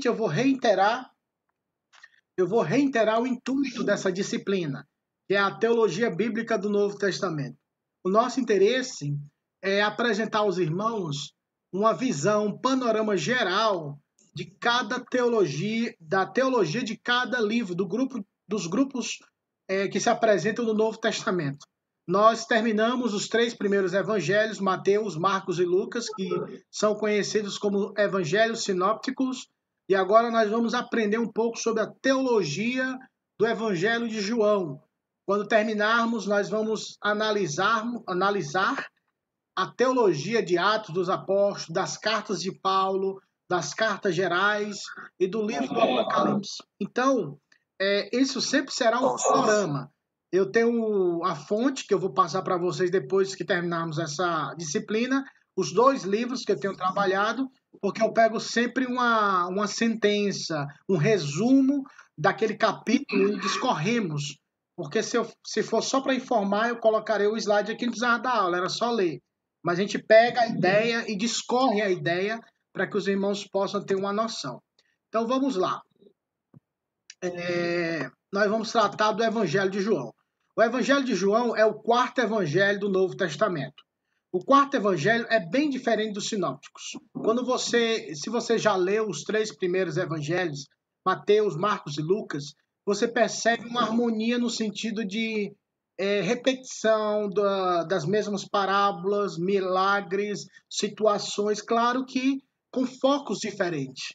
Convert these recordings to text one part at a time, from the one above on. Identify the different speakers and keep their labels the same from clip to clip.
Speaker 1: Novamente, eu vou reiterar, eu vou reiterar o intuito dessa disciplina, que é a teologia bíblica do Novo Testamento. O nosso interesse é apresentar aos irmãos uma visão, um panorama geral de cada teologia, da teologia de cada livro, do grupo, dos grupos é, que se apresentam no Novo Testamento. Nós terminamos os três primeiros evangelhos, Mateus, Marcos e Lucas, que são conhecidos como evangelhos sinópticos, e agora nós vamos aprender um pouco sobre a teologia do evangelho de João. Quando terminarmos, nós vamos analisar, analisar a teologia de Atos dos Apóstolos, das cartas de Paulo, das cartas gerais e do livro do Apocalipse. Então, é, isso sempre será um panorama. Eu tenho a fonte que eu vou passar para vocês depois que terminarmos essa disciplina, os dois livros que eu tenho trabalhado, porque eu pego sempre uma, uma sentença, um resumo daquele capítulo e discorremos. Porque se, eu, se for só para informar, eu colocarei o slide aqui no precisava da aula, era só ler. Mas a gente pega a ideia e discorre a ideia para que os irmãos possam ter uma noção. Então vamos lá. É, nós vamos tratar do Evangelho de João. O Evangelho de João é o quarto evangelho do Novo Testamento. O quarto evangelho é bem diferente dos sinópticos. Quando você, se você já leu os três primeiros evangelhos, Mateus, Marcos e Lucas, você percebe uma harmonia no sentido de é, repetição da, das mesmas parábolas, milagres, situações, claro que com focos diferentes,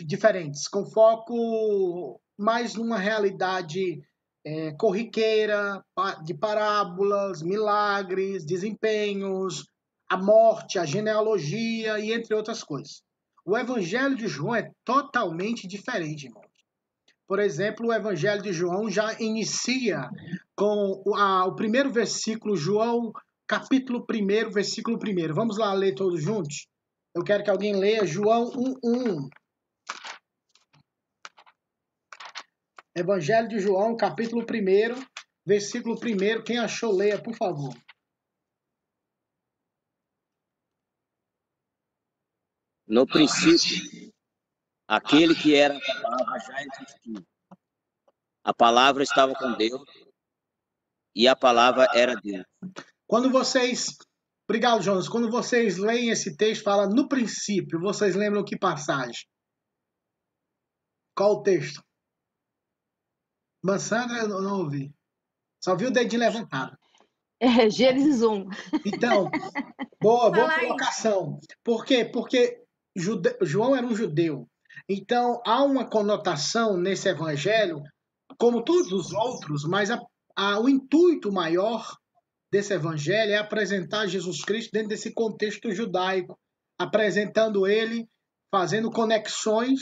Speaker 1: diferentes, com foco mais numa realidade é, corriqueira, de parábolas, milagres, desempenhos, a morte, a genealogia e entre outras coisas. O Evangelho de João é totalmente diferente, irmãos. Por exemplo, o Evangelho de João já inicia com a, o primeiro versículo, João, capítulo 1, versículo 1. Vamos lá ler todos juntos? Eu quero que alguém leia João 1, 1. Evangelho de João, capítulo 1, versículo 1. Quem achou, leia, por favor.
Speaker 2: No princípio, aquele que era a palavra já existia. A palavra estava com Deus e a palavra era Deus.
Speaker 1: Quando vocês. Obrigado, Jonas. Quando vocês leem esse texto, fala no princípio, vocês lembram que passagem? Qual o texto? Mansandra, eu não ouvi. Só vi o dedinho levantado.
Speaker 3: É, Gênesis 1.
Speaker 1: Então, boa, boa colocação. Por quê? Porque Jude... João era um judeu. Então, há uma conotação nesse evangelho, como todos os outros, mas a, a, o intuito maior desse evangelho é apresentar Jesus Cristo dentro desse contexto judaico, apresentando ele, fazendo conexões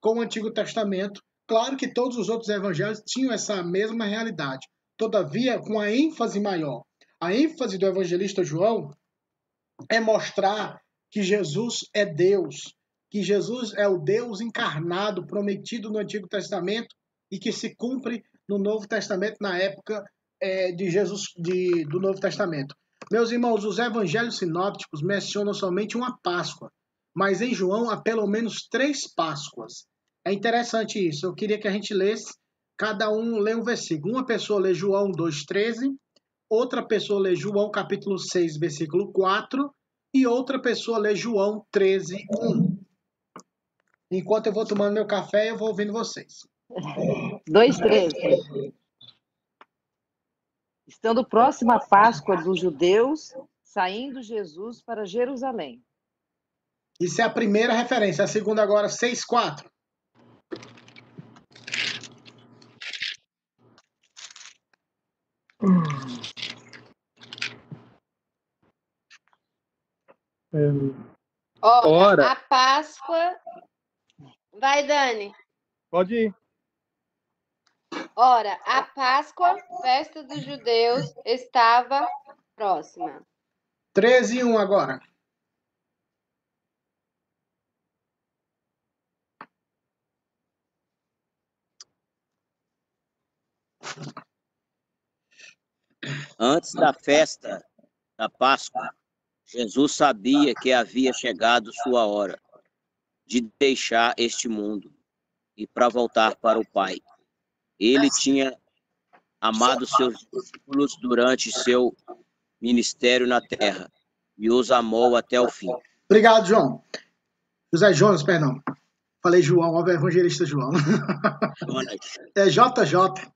Speaker 1: com o Antigo Testamento Claro que todos os outros evangelhos tinham essa mesma realidade, todavia com a ênfase maior. A ênfase do evangelista João é mostrar que Jesus é Deus, que Jesus é o Deus encarnado prometido no Antigo Testamento e que se cumpre no Novo Testamento na época é, de Jesus de, do Novo Testamento. Meus irmãos, os evangelhos sinópticos mencionam somente uma Páscoa, mas em João há pelo menos três Páscoas. É interessante isso. Eu queria que a gente lesse, cada um lê um versículo. Uma pessoa lê João 2,13, outra pessoa lê João capítulo 6, versículo 4, e outra pessoa lê João 13, 1. Enquanto eu vou tomando meu café, eu vou ouvindo vocês.
Speaker 3: 2,13. Estando próxima a Páscoa dos judeus, saindo Jesus para Jerusalém.
Speaker 1: Isso é a primeira referência. A segunda agora, 6,4.
Speaker 4: Olha, Ora. a Páscoa. Vai, Dani.
Speaker 5: Pode ir.
Speaker 4: Ora, a Páscoa, festa dos judeus, estava próxima.
Speaker 1: 13 e 1 agora.
Speaker 2: Antes da festa da Páscoa, Jesus sabia que havia chegado sua hora. de deixar este mundo e para voltar para o Pai. Ele tinha amado seus discípulos durante seu ministério na terra e os amou até o fim.
Speaker 1: Obrigado, João. José Jonas, perdão. Falei João, o evangelista João.
Speaker 2: Jonas.
Speaker 1: É JJ.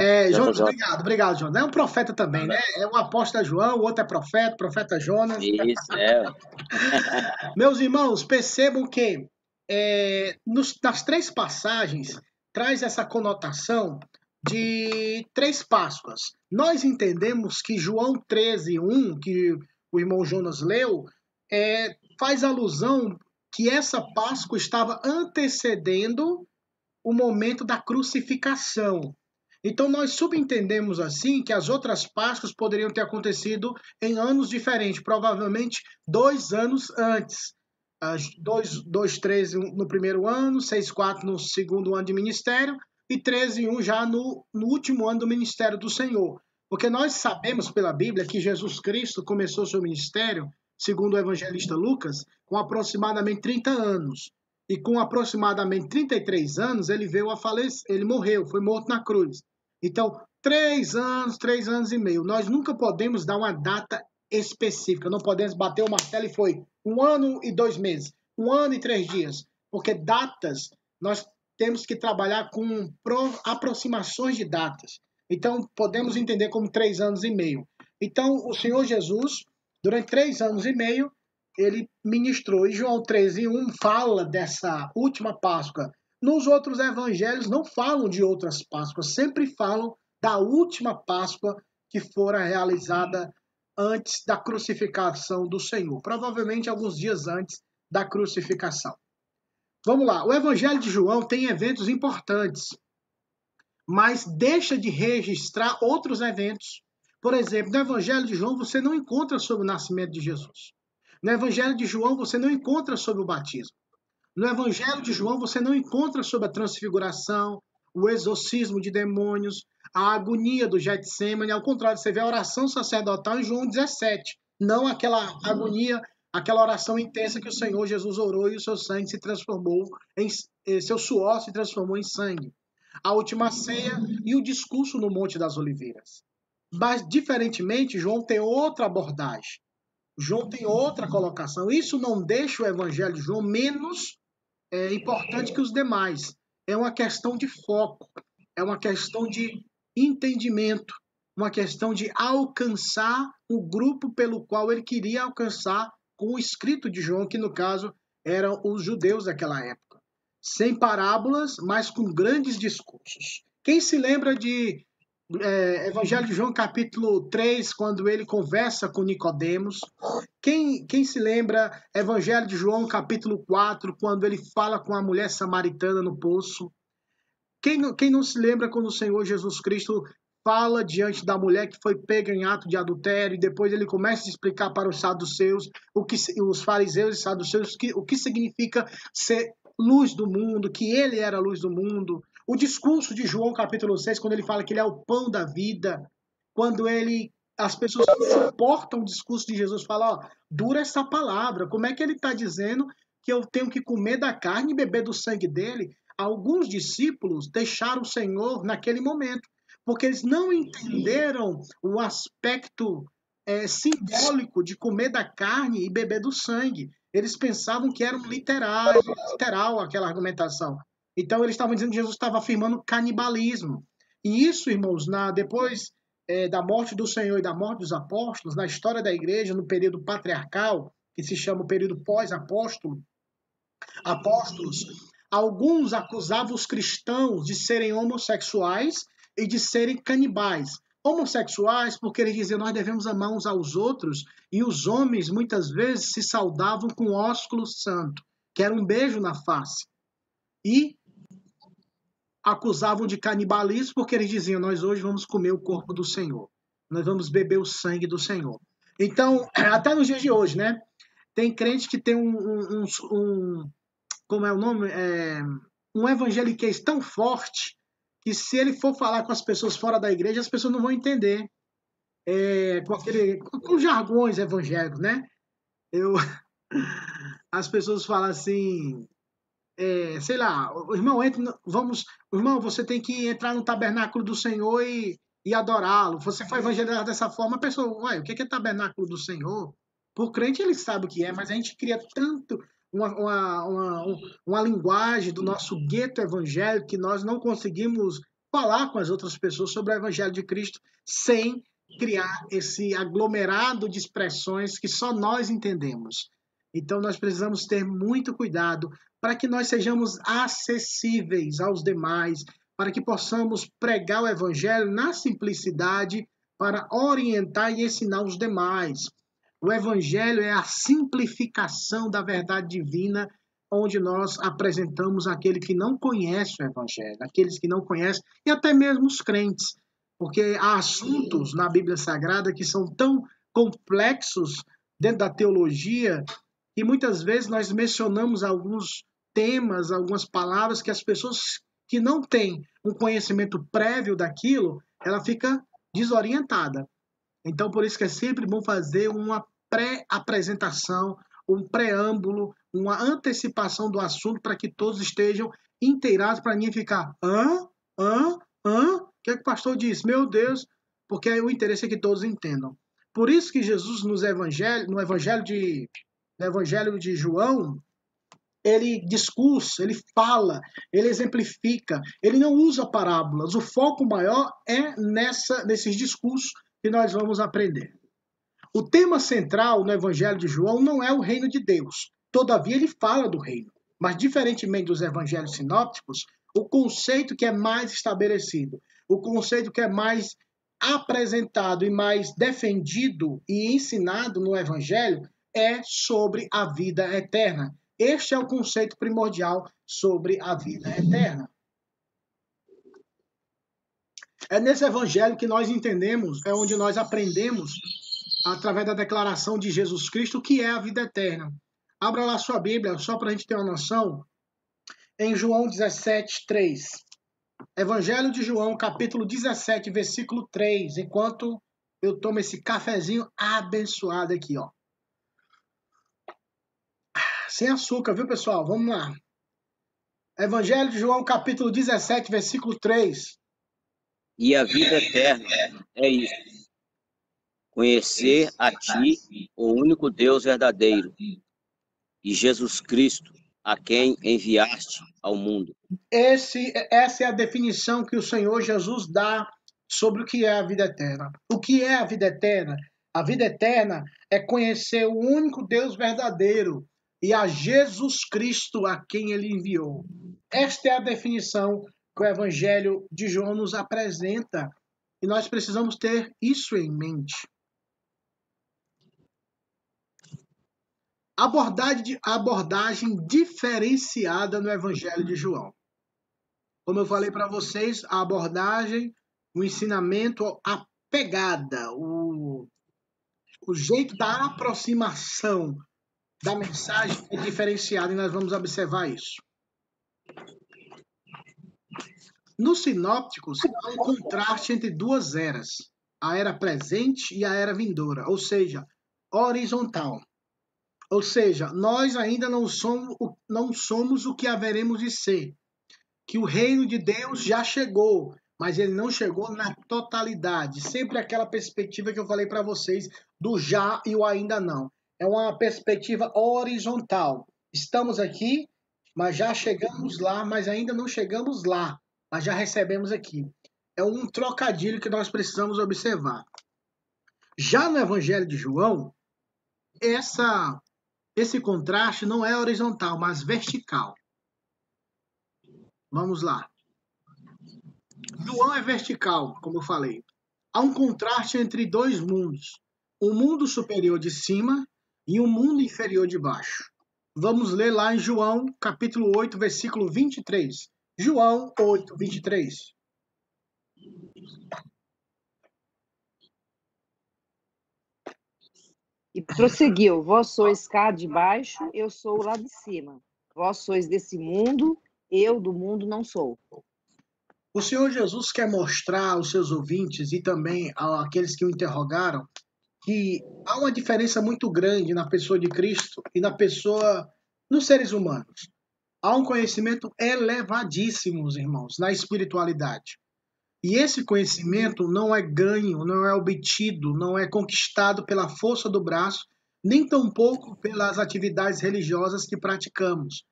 Speaker 1: É, Jonas, obrigado, obrigado, Jonas. É um profeta também, né? É um apóstolo João, o outro é profeta, profeta Jonas.
Speaker 2: Isso, é.
Speaker 1: Meus irmãos, percebam que é, nos- nas três passagens traz essa conotação de três Páscoas. Nós entendemos que João 13, 1, que o irmão Jonas leu, é, faz alusão que essa Páscoa estava antecedendo o momento da crucificação. Então nós subentendemos assim que as outras Páscoas poderiam ter acontecido em anos diferentes, provavelmente dois anos antes. As dois, dois, 13 no primeiro ano, 6, 4 no segundo ano de ministério e 13 e 1 já no, no último ano do ministério do Senhor. Porque nós sabemos pela Bíblia que Jesus Cristo começou seu ministério, segundo o evangelista Lucas, com aproximadamente 30 anos. E com aproximadamente 33 anos, ele veio a falecer, ele morreu, foi morto na cruz. Então, três anos, três anos e meio. Nós nunca podemos dar uma data específica. Não podemos bater o martelo e foi um ano e dois meses, um ano e três dias. Porque datas, nós temos que trabalhar com pro- aproximações de datas. Então, podemos entender como três anos e meio. Então, o Senhor Jesus, durante três anos e meio, ele ministrou. E João 13, 1 fala dessa última Páscoa. Nos outros evangelhos não falam de outras Páscoas, sempre falam da última Páscoa que fora realizada antes da crucificação do Senhor, provavelmente alguns dias antes da crucificação. Vamos lá, o Evangelho de João tem eventos importantes, mas deixa de registrar outros eventos. Por exemplo, no Evangelho de João você não encontra sobre o nascimento de Jesus. No Evangelho de João você não encontra sobre o batismo. No Evangelho de João você não encontra sobre a transfiguração, o exorcismo de demônios, a agonia do Getsemane. Ao contrário, você vê a oração sacerdotal em João 17. Não aquela agonia, aquela oração intensa que o Senhor Jesus orou e o seu sangue se transformou em eh, seu suor se transformou em sangue. A última ceia e o discurso no Monte das Oliveiras. Mas, diferentemente, João tem outra abordagem. João tem outra colocação. Isso não deixa o Evangelho de João menos é, importante que os demais. É uma questão de foco, é uma questão de entendimento, uma questão de alcançar o grupo pelo qual ele queria alcançar com o escrito de João, que no caso eram os judeus daquela época. Sem parábolas, mas com grandes discursos. Quem se lembra de é, Evangelho de João, capítulo 3, quando ele conversa com Nicodemos? Quem, quem se lembra Evangelho de João, capítulo 4, quando ele fala com a mulher samaritana no poço? Quem quem não se lembra quando o Senhor Jesus Cristo fala diante da mulher que foi pega em ato de adultério e depois ele começa a explicar para os saduceus, o que, os fariseus e saduceus, que, o que significa ser luz do mundo, que ele era a luz do mundo. O discurso de João capítulo 6, quando ele fala que ele é o pão da vida, quando ele as pessoas suportam o discurso de Jesus, falam, ó, dura essa palavra, como é que ele está dizendo que eu tenho que comer da carne e beber do sangue dele? Alguns discípulos deixaram o Senhor naquele momento, porque eles não entenderam o aspecto é, simbólico de comer da carne e beber do sangue. Eles pensavam que era um literal, literal aquela argumentação. Então eles estavam dizendo que Jesus estava afirmando canibalismo. E isso, irmãos, na depois é, da morte do Senhor e da morte dos apóstolos, na história da igreja, no período patriarcal, que se chama o período pós-apóstolo, apóstolos, alguns acusavam os cristãos de serem homossexuais e de serem canibais. Homossexuais, porque eles diziam nós devemos amar uns aos outros, e os homens muitas vezes se saudavam com ósculo santo, que era um beijo na face. E acusavam de canibalismo porque eles diziam: Nós hoje vamos comer o corpo do Senhor, nós vamos beber o sangue do Senhor. Então, até nos dias de hoje, né? Tem crente que tem um, um, um como é o nome? É, um evangeliquez tão forte que se ele for falar com as pessoas fora da igreja, as pessoas não vão entender. É, com, aquele, com jargões evangélicos, né? Eu, as pessoas falam assim, é, sei lá, o irmão, entre, vamos, irmão, você tem que entrar no tabernáculo do Senhor e, e adorá-lo. Você foi evangelizado dessa forma, a pessoa, uai, o que é tabernáculo do Senhor? Por crente ele sabe o que é, mas a gente cria tanto uma, uma, uma, um- uma linguagem do nosso gueto evangélico que nós não conseguimos falar com as outras pessoas sobre o evangelho de Cristo sem criar esse aglomerado de expressões que só nós entendemos. Então nós precisamos ter muito cuidado para que nós sejamos acessíveis aos demais, para que possamos pregar o evangelho na simplicidade para orientar e ensinar os demais. O evangelho é a simplificação da verdade divina, onde nós apresentamos aquele que não conhece o evangelho, aqueles que não conhecem e até mesmo os crentes, porque há assuntos na Bíblia Sagrada que são tão complexos dentro da teologia que muitas vezes nós mencionamos alguns temas, algumas palavras que as pessoas que não têm um conhecimento prévio daquilo, ela fica desorientada. Então, por isso que é sempre bom fazer uma pré-apresentação, um preâmbulo, uma antecipação do assunto para que todos estejam inteirados para ninguém ficar hã? Hã? Hã? O que, é que o pastor disse? Meu Deus, porque o interesse é que todos entendam. Por isso que Jesus nos evangelho, no evangelho de no evangelho de João, ele discursa, ele fala, ele exemplifica, ele não usa parábolas. O foco maior é nessa nesses discursos que nós vamos aprender. O tema central no Evangelho de João não é o reino de Deus. Todavia, ele fala do reino. Mas, diferentemente dos evangelhos sinópticos, o conceito que é mais estabelecido, o conceito que é mais apresentado e mais defendido e ensinado no Evangelho é sobre a vida eterna. Este é o conceito primordial sobre a vida eterna. É nesse evangelho que nós entendemos, é onde nós aprendemos, através da declaração de Jesus Cristo, o que é a vida eterna. Abra lá sua Bíblia, só para a gente ter uma noção, em João 17, 3. Evangelho de João, capítulo 17, versículo 3. Enquanto eu tomo esse cafezinho abençoado aqui, ó. Sem açúcar, viu, pessoal? Vamos lá. Evangelho de João, capítulo 17, versículo 3.
Speaker 2: E a vida eterna é isso. Conhecer a ti, o único Deus verdadeiro, e Jesus Cristo, a quem enviaste ao mundo.
Speaker 1: Esse, essa é a definição que o Senhor Jesus dá sobre o que é a vida eterna. O que é a vida eterna? A vida eterna é conhecer o único Deus verdadeiro e a Jesus Cristo a quem ele enviou. Esta é a definição que o Evangelho de João nos apresenta e nós precisamos ter isso em mente. Abordagem, abordagem diferenciada no Evangelho de João. Como eu falei para vocês, a abordagem, o ensinamento, a pegada, o, o jeito da aproximação da mensagem é diferenciado e nós vamos observar isso. Nos sinópticos, há um contraste entre duas eras, a era presente e a era vindoura, ou seja, horizontal. Ou seja, nós ainda não somos, não somos o que haveremos de ser. Que o reino de Deus já chegou, mas ele não chegou na totalidade. Sempre aquela perspectiva que eu falei para vocês do já e o ainda não. É uma perspectiva horizontal. Estamos aqui, mas já chegamos lá, mas ainda não chegamos lá, mas já recebemos aqui. É um trocadilho que nós precisamos observar. Já no Evangelho de João, essa esse contraste não é horizontal, mas vertical. Vamos lá. João é vertical, como eu falei. Há um contraste entre dois mundos: o mundo superior de cima e o mundo inferior de baixo. Vamos ler lá em João, capítulo 8, versículo 23. João 8, 23.
Speaker 3: E prosseguiu: Vós sois cá de baixo, eu sou lá de cima. Vós sois desse mundo, eu do mundo não sou.
Speaker 1: O Senhor Jesus quer mostrar aos seus ouvintes e também àqueles que o interrogaram que há uma diferença muito grande na pessoa de Cristo e na pessoa nos seres humanos. Há um conhecimento elevadíssimo, irmãos, na espiritualidade. E esse conhecimento não é ganho, não é obtido, não é conquistado pela força do braço, nem tampouco pelas atividades religiosas que praticamos.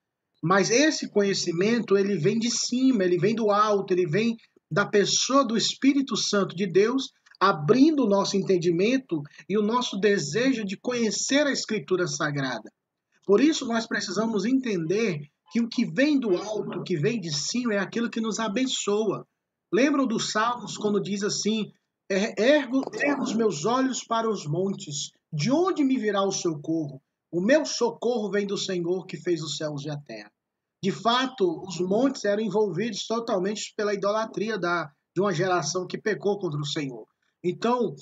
Speaker 1: Mas esse conhecimento, ele vem de cima, ele vem do alto, ele vem da pessoa do Espírito Santo de Deus, abrindo o nosso entendimento e o nosso desejo de conhecer a Escritura Sagrada. Por isso, nós precisamos entender que o que vem do alto, o que vem de cima, é aquilo que nos abençoa. Lembram dos Salmos quando diz assim: Ergo, ergo os meus olhos para os montes, de onde me virá o socorro? O meu socorro vem do Senhor que fez os céus e a terra. De fato, os montes eram envolvidos totalmente pela idolatria da, de uma geração que pecou contra o Senhor. Então,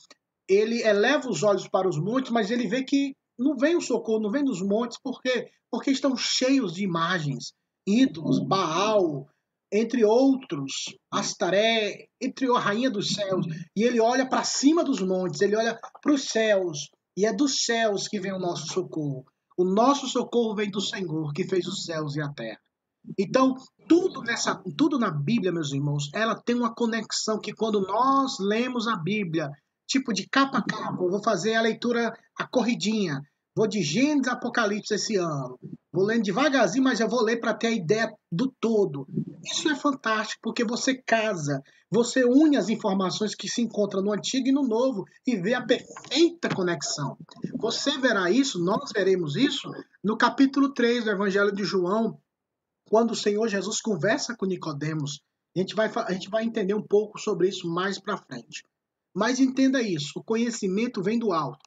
Speaker 1: ele eleva os olhos para os montes, mas ele vê que não vem o socorro, não vem dos montes, por quê? Porque estão cheios de imagens, ídolos, Baal, entre outros, Astaré, entre a rainha dos céus. E ele olha para cima dos montes, ele olha para os céus, e é dos céus que vem o nosso socorro. O nosso socorro vem do Senhor, que fez os céus e a terra. Então, tudo nessa, tudo na Bíblia, meus irmãos, ela tem uma conexão que quando nós lemos a Bíblia, tipo de capa a capa, eu vou fazer a leitura a corridinha, vou de Gênesis Apocalipse esse ano, vou lendo devagarzinho, mas eu vou ler para ter a ideia do todo. Isso é fantástico, porque você casa, você une as informações que se encontram no Antigo e no Novo e vê a perfeita conexão. Você verá isso, nós veremos isso no capítulo 3 do Evangelho de João, quando o Senhor Jesus conversa com Nicodemos. A gente vai, a gente vai entender um pouco sobre isso mais para frente. Mas entenda isso: o conhecimento vem do alto.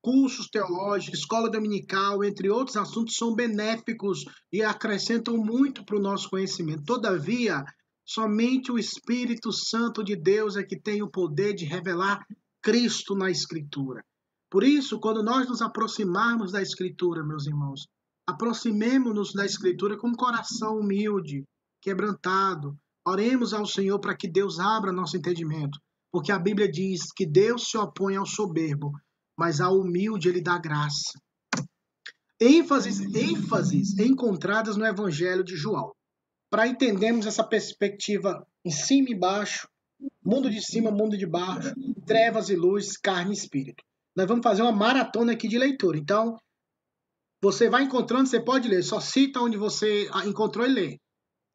Speaker 1: Cursos teológicos, escola dominical, entre outros assuntos, são benéficos e acrescentam muito para o nosso conhecimento. Todavia, somente o Espírito Santo de Deus é que tem o poder de revelar Cristo na Escritura. Por isso, quando nós nos aproximarmos da Escritura, meus irmãos, aproximemo-nos da Escritura com um coração humilde, quebrantado. Oremos ao Senhor para que Deus abra nosso entendimento, porque a Bíblia diz que Deus se opõe ao soberbo, mas ao humilde ele dá graça. ênfases, ênfases encontradas no Evangelho de João. Para entendermos essa perspectiva em cima e embaixo, mundo de cima, mundo de baixo, trevas e luz, carne e espírito. Nós vamos fazer uma maratona aqui de leitura. Então, você vai encontrando, você pode ler, só cita onde você encontrou e lê.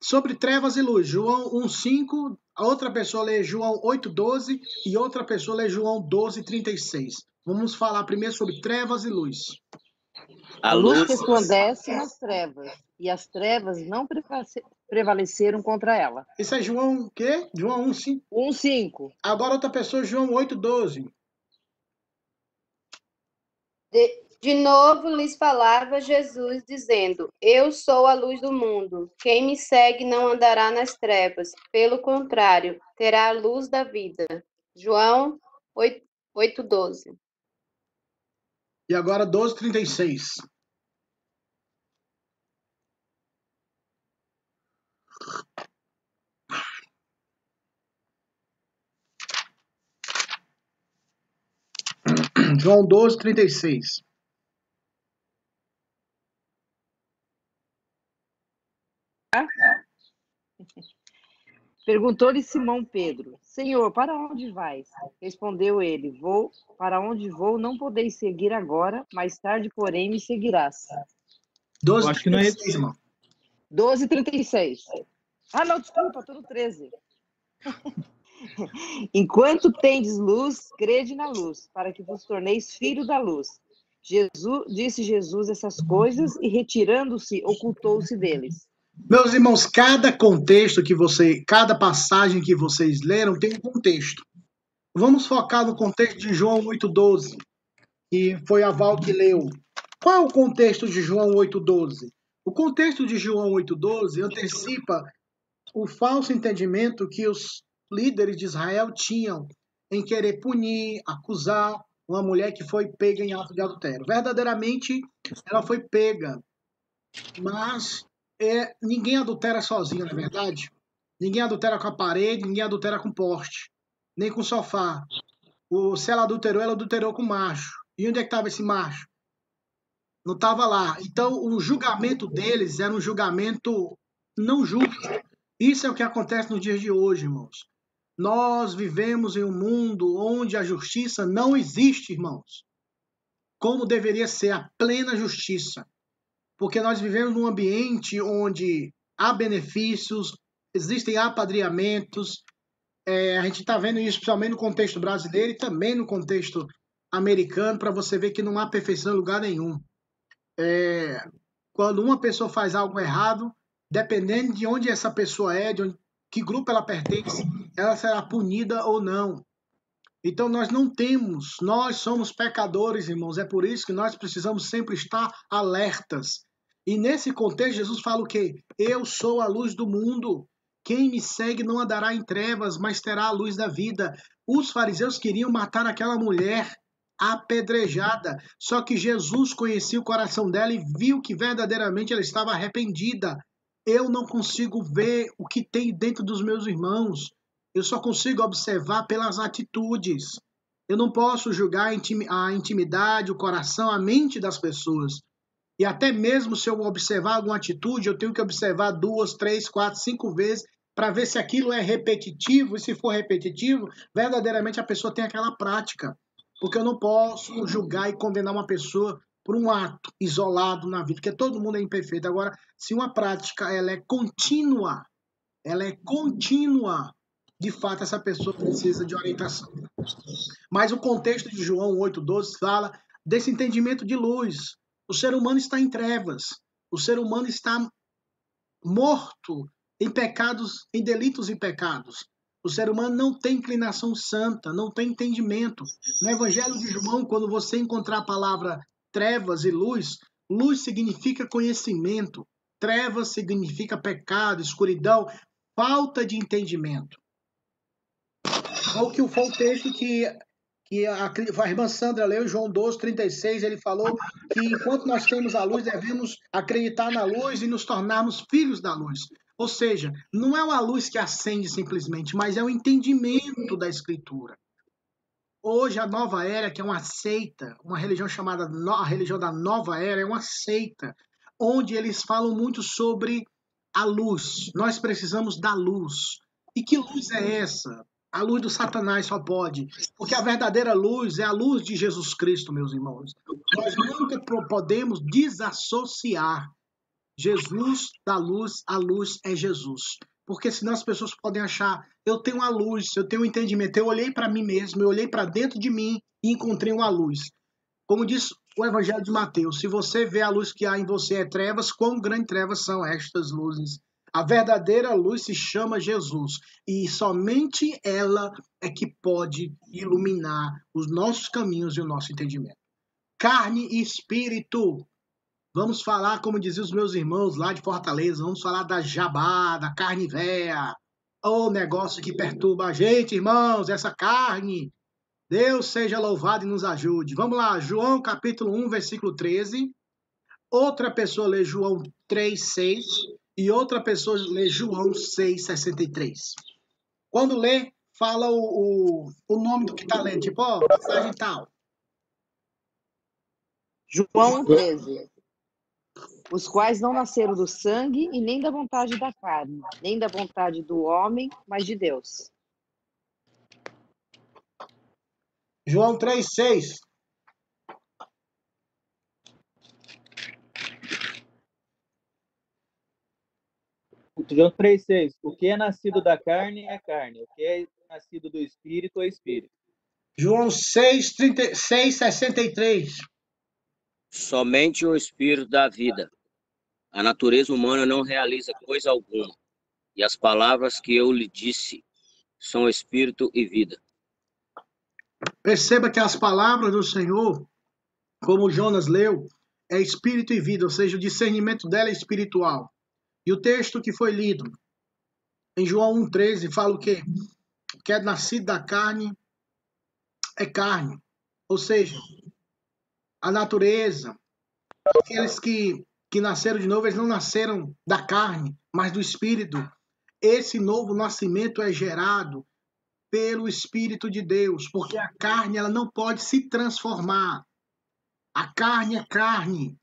Speaker 1: Sobre trevas e luz, João 1,5, a outra pessoa lê João 8,12 e outra pessoa lê João 12,36. Vamos falar primeiro sobre trevas e luz.
Speaker 3: A luz resplandece nas trevas, e as trevas não prevaleceram contra ela.
Speaker 1: Isso é João o quê? João 1,5.
Speaker 3: 1,5.
Speaker 1: Agora outra pessoa, João 8,12.
Speaker 4: De, de novo lhes falava Jesus, dizendo: Eu sou a luz do mundo. Quem me segue não andará nas trevas. Pelo contrário, terá a luz da vida. João 8,12.
Speaker 1: E agora 12,36. João 12, 36.
Speaker 3: Perguntou-lhe Simão Pedro: Senhor, para onde vais? Respondeu ele: Vou, para onde vou, não podeis seguir agora, mais tarde, porém, me seguirás.
Speaker 1: 12, acho que não é isso, irmão.
Speaker 3: 12, 36. Ah, não, desculpa, estou no 13. Enquanto tendes luz, crede na luz, para que vos torneis filho da luz. Jesus, disse Jesus essas coisas e, retirando-se, ocultou-se deles.
Speaker 1: Meus irmãos, cada contexto que você, cada passagem que vocês leram tem um contexto. Vamos focar no contexto de João 8:12, que foi a Val que leu. Qual é o contexto de João 8:12? O contexto de João 8:12 antecipa o falso entendimento que os líderes de Israel tinham em querer punir, acusar uma mulher que foi pega em ato de adultério. Verdadeiramente, ela foi pega, mas é, ninguém adultera sozinho, na é verdade. Ninguém adultera com a parede, ninguém adultera com poste, nem com sofá. O, se ela adulterou, ela adulterou com macho. E onde é que estava esse macho? não estava lá. Então, o julgamento deles era um julgamento não justo. Isso é o que acontece nos dias de hoje, irmãos. Nós vivemos em um mundo onde a justiça não existe, irmãos. Como deveria ser a plena justiça. Porque nós vivemos num ambiente onde há benefícios, existem apadreamentos. É, a gente está vendo isso principalmente no contexto brasileiro e também no contexto americano, para você ver que não há perfeição em lugar nenhum é, quando uma pessoa faz algo errado, dependendo de onde essa pessoa é, de onde, que grupo ela pertence, ela será punida ou não. Então nós não temos, nós somos pecadores, irmãos. É por isso que nós precisamos sempre estar alertas. E nesse contexto, Jesus fala o quê? Eu sou a luz do mundo. Quem me segue não andará em trevas, mas terá a luz da vida. Os fariseus queriam matar aquela mulher apedrejada. Só que Jesus conhecia o coração dela e viu que verdadeiramente ela estava arrependida. Eu não consigo ver o que tem dentro dos meus irmãos. Eu só consigo observar pelas atitudes. Eu não posso julgar a intimidade, o coração, a mente das pessoas. E até mesmo se eu observar alguma atitude, eu tenho que observar duas, três, quatro, cinco vezes para ver se aquilo é repetitivo. E se for repetitivo, verdadeiramente a pessoa tem aquela prática. Porque eu não posso julgar e condenar uma pessoa por um ato isolado na vida, porque todo mundo é imperfeito. Agora, se uma prática ela é contínua, ela é contínua, de fato essa pessoa precisa de orientação. Mas o contexto de João 8:12 fala desse entendimento de luz. O ser humano está em trevas. O ser humano está morto em pecados, em delitos e pecados. O ser humano não tem inclinação santa, não tem entendimento. No Evangelho de João, quando você encontrar a palavra trevas e luz, luz significa conhecimento, trevas significa pecado, escuridão, falta de entendimento. O que o texto que, que a, a irmã Sandra leu João 12, 36, ele falou que enquanto nós temos a luz, devemos acreditar na luz e nos tornarmos filhos da luz. Ou seja, não é uma luz que acende simplesmente, mas é o entendimento da Escritura. Hoje, a nova era, que é uma seita, uma religião chamada a religião da nova era, é uma seita, onde eles falam muito sobre a luz. Nós precisamos da luz. E que luz é essa? A luz do Satanás só pode. Porque a verdadeira luz é a luz de Jesus Cristo, meus irmãos. Nós nunca podemos desassociar Jesus da luz, a luz é Jesus. Porque senão as pessoas podem achar, eu tenho a luz, eu tenho um entendimento. Eu olhei para mim mesmo, eu olhei para dentro de mim e encontrei uma luz. Como diz o Evangelho de Mateus, se você vê a luz que há em você é trevas, quão grandes trevas são estas luzes? A verdadeira luz se chama Jesus e somente ela é que pode iluminar os nossos caminhos e o nosso entendimento. Carne e espírito Vamos falar, como diziam os meus irmãos lá de Fortaleza, vamos falar da jabá, da carne véia. O negócio que perturba a gente, irmãos, essa carne. Deus seja louvado e nos ajude. Vamos lá, João capítulo 1, versículo 13. Outra pessoa lê João 3, 6 e outra pessoa lê João 6, 63. Quando lê, fala o, o, o nome do que está lendo, tipo, ó, passagem tal.
Speaker 3: João 13 os quais não nasceram do sangue e nem da vontade da carne, nem da vontade do homem, mas de Deus.
Speaker 1: João 3,6.
Speaker 5: João 3,6. O que é nascido da carne é carne, o que é nascido do espírito é espírito.
Speaker 1: João 6, 36, 63.
Speaker 2: Somente o espírito da vida a natureza humana não realiza coisa alguma, e as palavras que eu lhe disse são espírito e vida.
Speaker 1: Perceba que as palavras do Senhor, como Jonas leu, é espírito e vida, ou seja, o discernimento dela é espiritual. E o texto que foi lido em João 1,13 fala o quê? Que é nascido da carne é carne. Ou seja, a natureza, aqueles que que nasceram de novo, eles não nasceram da carne, mas do espírito. Esse novo nascimento é gerado pelo espírito de Deus, porque a carne ela não pode se transformar. A carne é carne.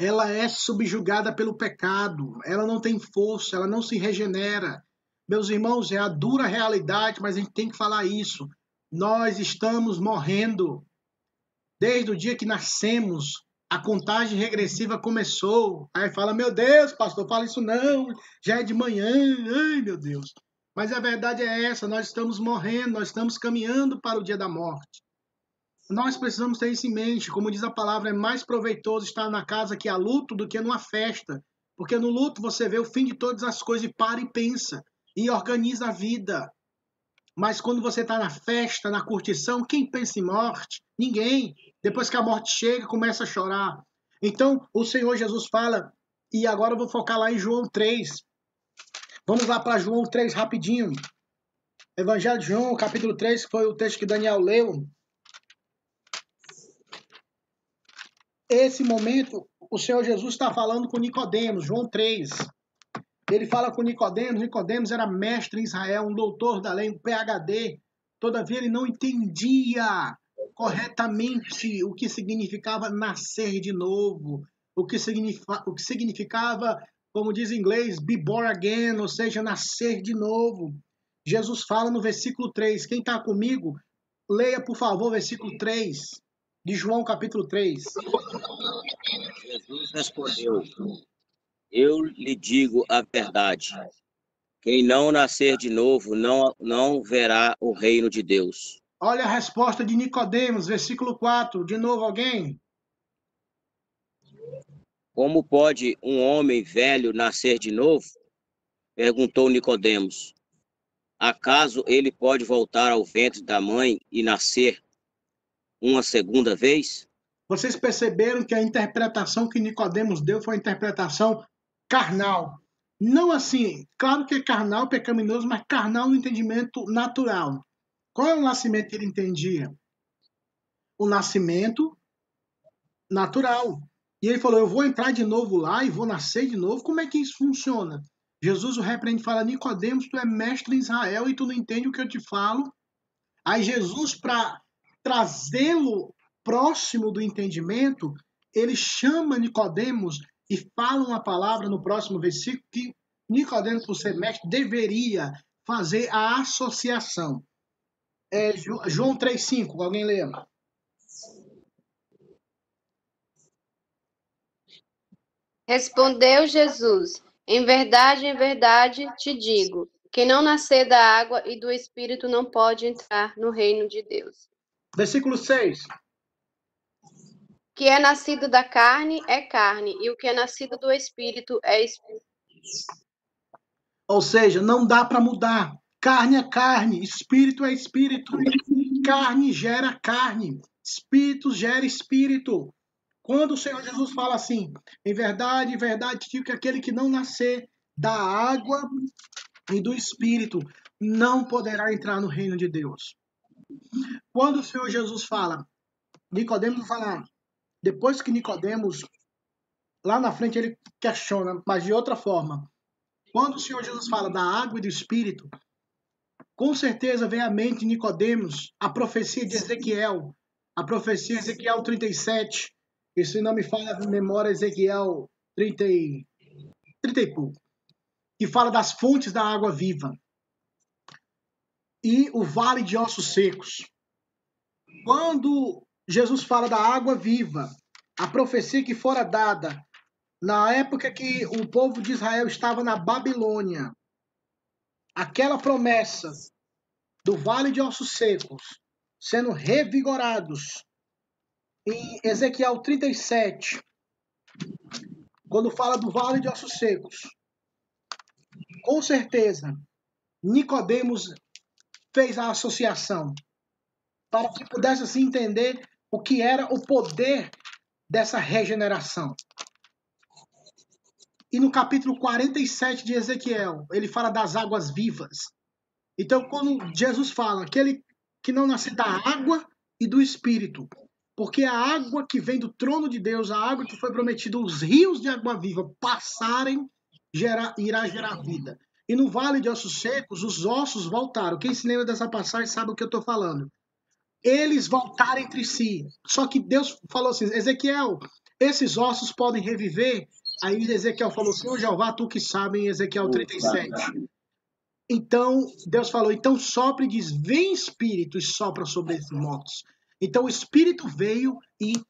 Speaker 1: Ela é subjugada pelo pecado, ela não tem força, ela não se regenera. Meus irmãos, é a dura realidade, mas a gente tem que falar isso. Nós estamos morrendo. Desde o dia que nascemos, a contagem regressiva começou. Aí fala, meu Deus, pastor, fala isso não, já é de manhã, ai meu Deus. Mas a verdade é essa, nós estamos morrendo, nós estamos caminhando para o dia da morte. Nós precisamos ter isso em mente, como diz a palavra, é mais proveitoso estar na casa que há luto do que numa festa. Porque no luto você vê o fim de todas as coisas e para e pensa, e organiza a vida. Mas quando você está na festa, na curtição, quem pensa em morte? Ninguém. Depois que a morte chega, começa a chorar. Então, o Senhor Jesus fala, e agora eu vou focar lá em João 3. Vamos lá para João 3 rapidinho. Evangelho de João, capítulo 3, que foi o texto que Daniel leu. Esse momento, o Senhor Jesus está falando com Nicodemos, João 3. Ele fala com Nicodemos, Nicodemos era mestre em Israel, um doutor da lei, um PhD. Todavia ele não entendia corretamente o que significava nascer de novo, o que, significa, o que significava, como diz em inglês, be born again, ou seja, nascer de novo. Jesus fala no versículo 3. Quem está comigo, leia, por favor, o versículo 3 de João, capítulo 3.
Speaker 2: Jesus respondeu: Eu lhe digo a verdade. Quem não nascer de novo não, não verá o reino de Deus.
Speaker 1: Olha a resposta de Nicodemos, versículo 4. De novo, alguém?
Speaker 2: Como pode um homem velho nascer de novo? Perguntou Nicodemos. Acaso ele pode voltar ao ventre da mãe e nascer uma segunda vez?
Speaker 1: Vocês perceberam que a interpretação que Nicodemos deu foi uma interpretação carnal. Não assim, claro que é carnal, pecaminoso, mas carnal no entendimento natural. Qual é o nascimento que ele entendia? O nascimento natural. E ele falou: Eu vou entrar de novo lá e vou nascer de novo. Como é que isso funciona? Jesus o repreende e fala: Nicodemos, tu é mestre em Israel e tu não entende o que eu te falo. Aí Jesus, para trazê-lo próximo do entendimento, ele chama Nicodemos e fala uma palavra no próximo versículo que Nicodemos, por ser mestre, deveria fazer a associação é, João 3,5, alguém lê?
Speaker 4: Respondeu Jesus: Em verdade, em verdade te digo: quem não nascer da água e do espírito não pode entrar no reino de Deus.
Speaker 1: Versículo 6.
Speaker 4: Que é nascido da carne é carne, e o que é nascido do espírito é espírito.
Speaker 1: Ou seja, não dá para mudar. Carne é carne, espírito é espírito. Carne gera carne, espírito gera espírito. Quando o Senhor Jesus fala assim, em verdade, em verdade, digo que aquele que não nascer da água e do espírito não poderá entrar no reino de Deus. Quando o Senhor Jesus fala, Nicodemos fala, depois que Nicodemos lá na frente ele questiona, mas de outra forma. Quando o Senhor Jesus fala da água e do espírito, com certeza vem à mente Nicodemos a profecia de Ezequiel, a profecia de Ezequiel 37, e se não me falha a memória, Ezequiel 30 e, 30 e pouco, que fala das fontes da água viva e o vale de ossos secos. Quando Jesus fala da água viva, a profecia que fora dada na época que o povo de Israel estava na Babilônia, aquela promessa do vale de ossos secos sendo revigorados em Ezequiel 37, quando fala do vale de ossos secos, com certeza Nicodemos fez a associação para que pudesse assim entender o que era o poder dessa regeneração. E no capítulo 47 de Ezequiel, ele fala das águas vivas. Então, quando Jesus fala aquele que não nasce da água e do espírito, porque a água que vem do trono de Deus, a água que foi prometida, os rios de água viva passarem, gera, irá gerar vida. E no vale de ossos secos, os ossos voltaram. Quem se lembra dessa passagem sabe o que eu estou falando. Eles voltaram entre si. Só que Deus falou assim: Ezequiel, esses ossos podem reviver. Aí Ezequiel falou, Senhor Jeová, tu que sabe, em Ezequiel 37. Então, Deus falou, então sopra e diz, vem Espírito e sopra sobre esses mortos. Então o Espírito veio e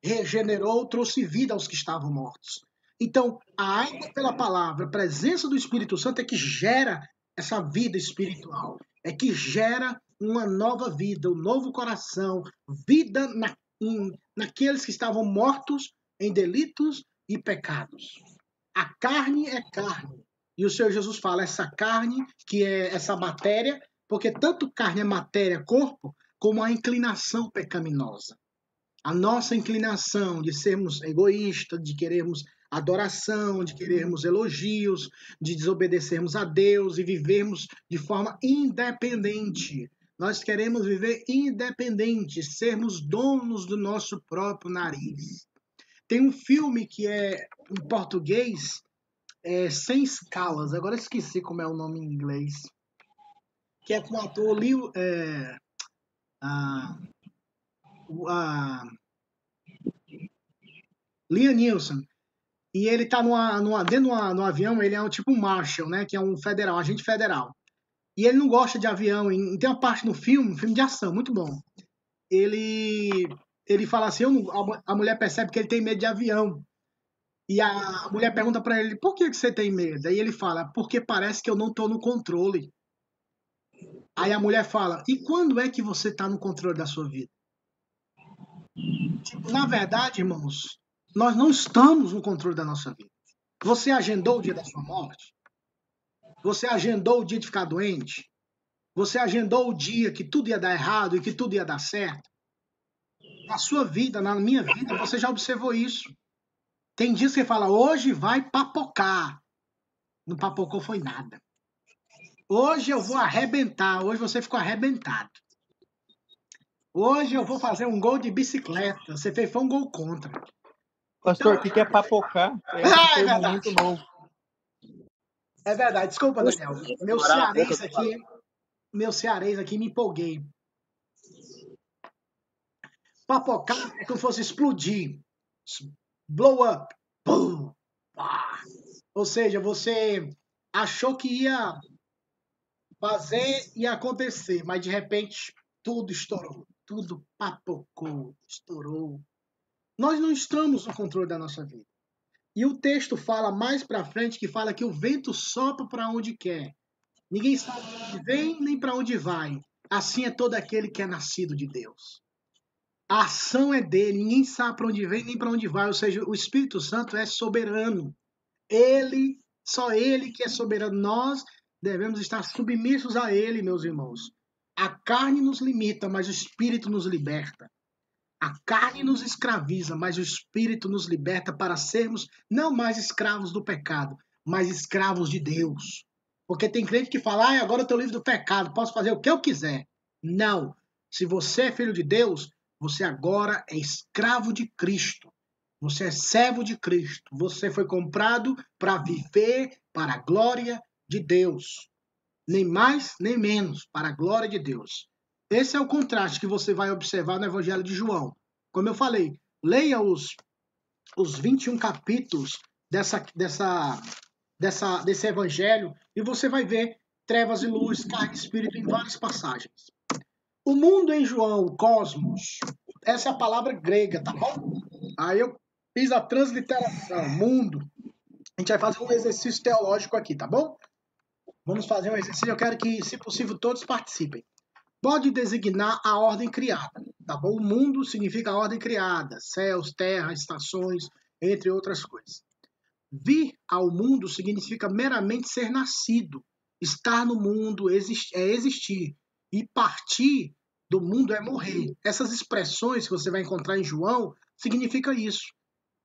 Speaker 1: regenerou, trouxe vida aos que estavam mortos. Então, a água pela palavra, a presença do Espírito Santo é que gera essa vida espiritual, é que gera uma nova vida, um novo coração, vida na, em, naqueles que estavam mortos em delitos e pecados. A carne é carne. E o Senhor Jesus fala, essa carne, que é essa matéria, porque tanto carne é matéria, corpo, como a inclinação pecaminosa. A nossa inclinação de sermos egoístas, de querermos adoração, de querermos elogios, de desobedecermos a Deus e vivermos de forma independente. Nós queremos viver independente, sermos donos do nosso próprio nariz. Tem um filme que é em português, é, Sem Escalas, agora esqueci como é o nome em inglês, que é com o ator Leo, é, Liam. E ele tá numa, numa, dentro do avião, ele é um tipo um Marshall, né? Que é um federal, um agente federal. E ele não gosta de avião. E tem uma parte no filme, um filme de ação, muito bom. Ele ele fala assim, não, a mulher percebe que ele tem medo de avião. E a mulher pergunta para ele, por que, que você tem medo? Aí ele fala, porque parece que eu não estou no controle. Aí a mulher fala, e quando é que você está no controle da sua vida? Tipo, na verdade, irmãos, nós não estamos no controle da nossa vida. Você agendou o dia da sua morte? Você agendou o dia de ficar doente? Você agendou o dia que tudo ia dar errado e que tudo ia dar certo? Na sua vida, na minha vida, você já observou isso. Tem dias que fala, hoje vai papocar. Não papocou foi nada. Hoje eu vou arrebentar. Hoje você ficou arrebentado. Hoje eu vou fazer um gol de bicicleta. Você fez foi um gol contra.
Speaker 5: Pastor, o que, que é papocar? É
Speaker 1: Ah, é
Speaker 5: muito novo.
Speaker 1: É verdade. Desculpa, Daniel. Meu
Speaker 2: do
Speaker 1: aqui, meu cearês aqui me empolguei. Papocar é como se fosse explodir. Blow up. Boom. Ou seja, você achou que ia fazer e acontecer, mas de repente tudo estourou. Tudo papocou, estourou. Nós não estamos no controle da nossa vida. E o texto fala mais para frente que fala que o vento sopra para onde quer. Ninguém sabe para onde vem nem para onde vai. Assim é todo aquele que é nascido de Deus. A ação é dele, ninguém sabe para onde vem nem para onde vai. Ou seja, o Espírito Santo é soberano. Ele, só ele que é soberano. Nós devemos estar submissos a ele, meus irmãos. A carne nos limita, mas o Espírito nos liberta. A carne nos escraviza, mas o Espírito nos liberta para sermos não mais escravos do pecado, mas escravos de Deus. Porque tem crente que fala, ah, agora eu estou livre do pecado, posso fazer o que eu quiser. Não. Se você é filho de Deus, você agora é escravo de Cristo. Você é servo de Cristo. Você foi comprado para viver para a glória de Deus. Nem mais, nem menos, para a glória de Deus. Esse é o contraste que você vai observar no Evangelho de João. Como eu falei, leia os, os 21 capítulos dessa, dessa, dessa, desse Evangelho e você vai ver trevas e luz, carne e espírito em várias passagens. O mundo em João, o cosmos, essa é a palavra grega, tá bom? Aí eu fiz a transliteração, mundo. A gente vai fazer um exercício teológico aqui, tá bom? Vamos fazer um exercício, eu quero que, se possível, todos participem pode designar a ordem criada, tá bom? O mundo significa a ordem criada, céus, terra, estações, entre outras coisas. Vir ao mundo significa meramente ser nascido, estar no mundo, é existir. E partir do mundo é morrer. Essas expressões que você vai encontrar em João significa isso.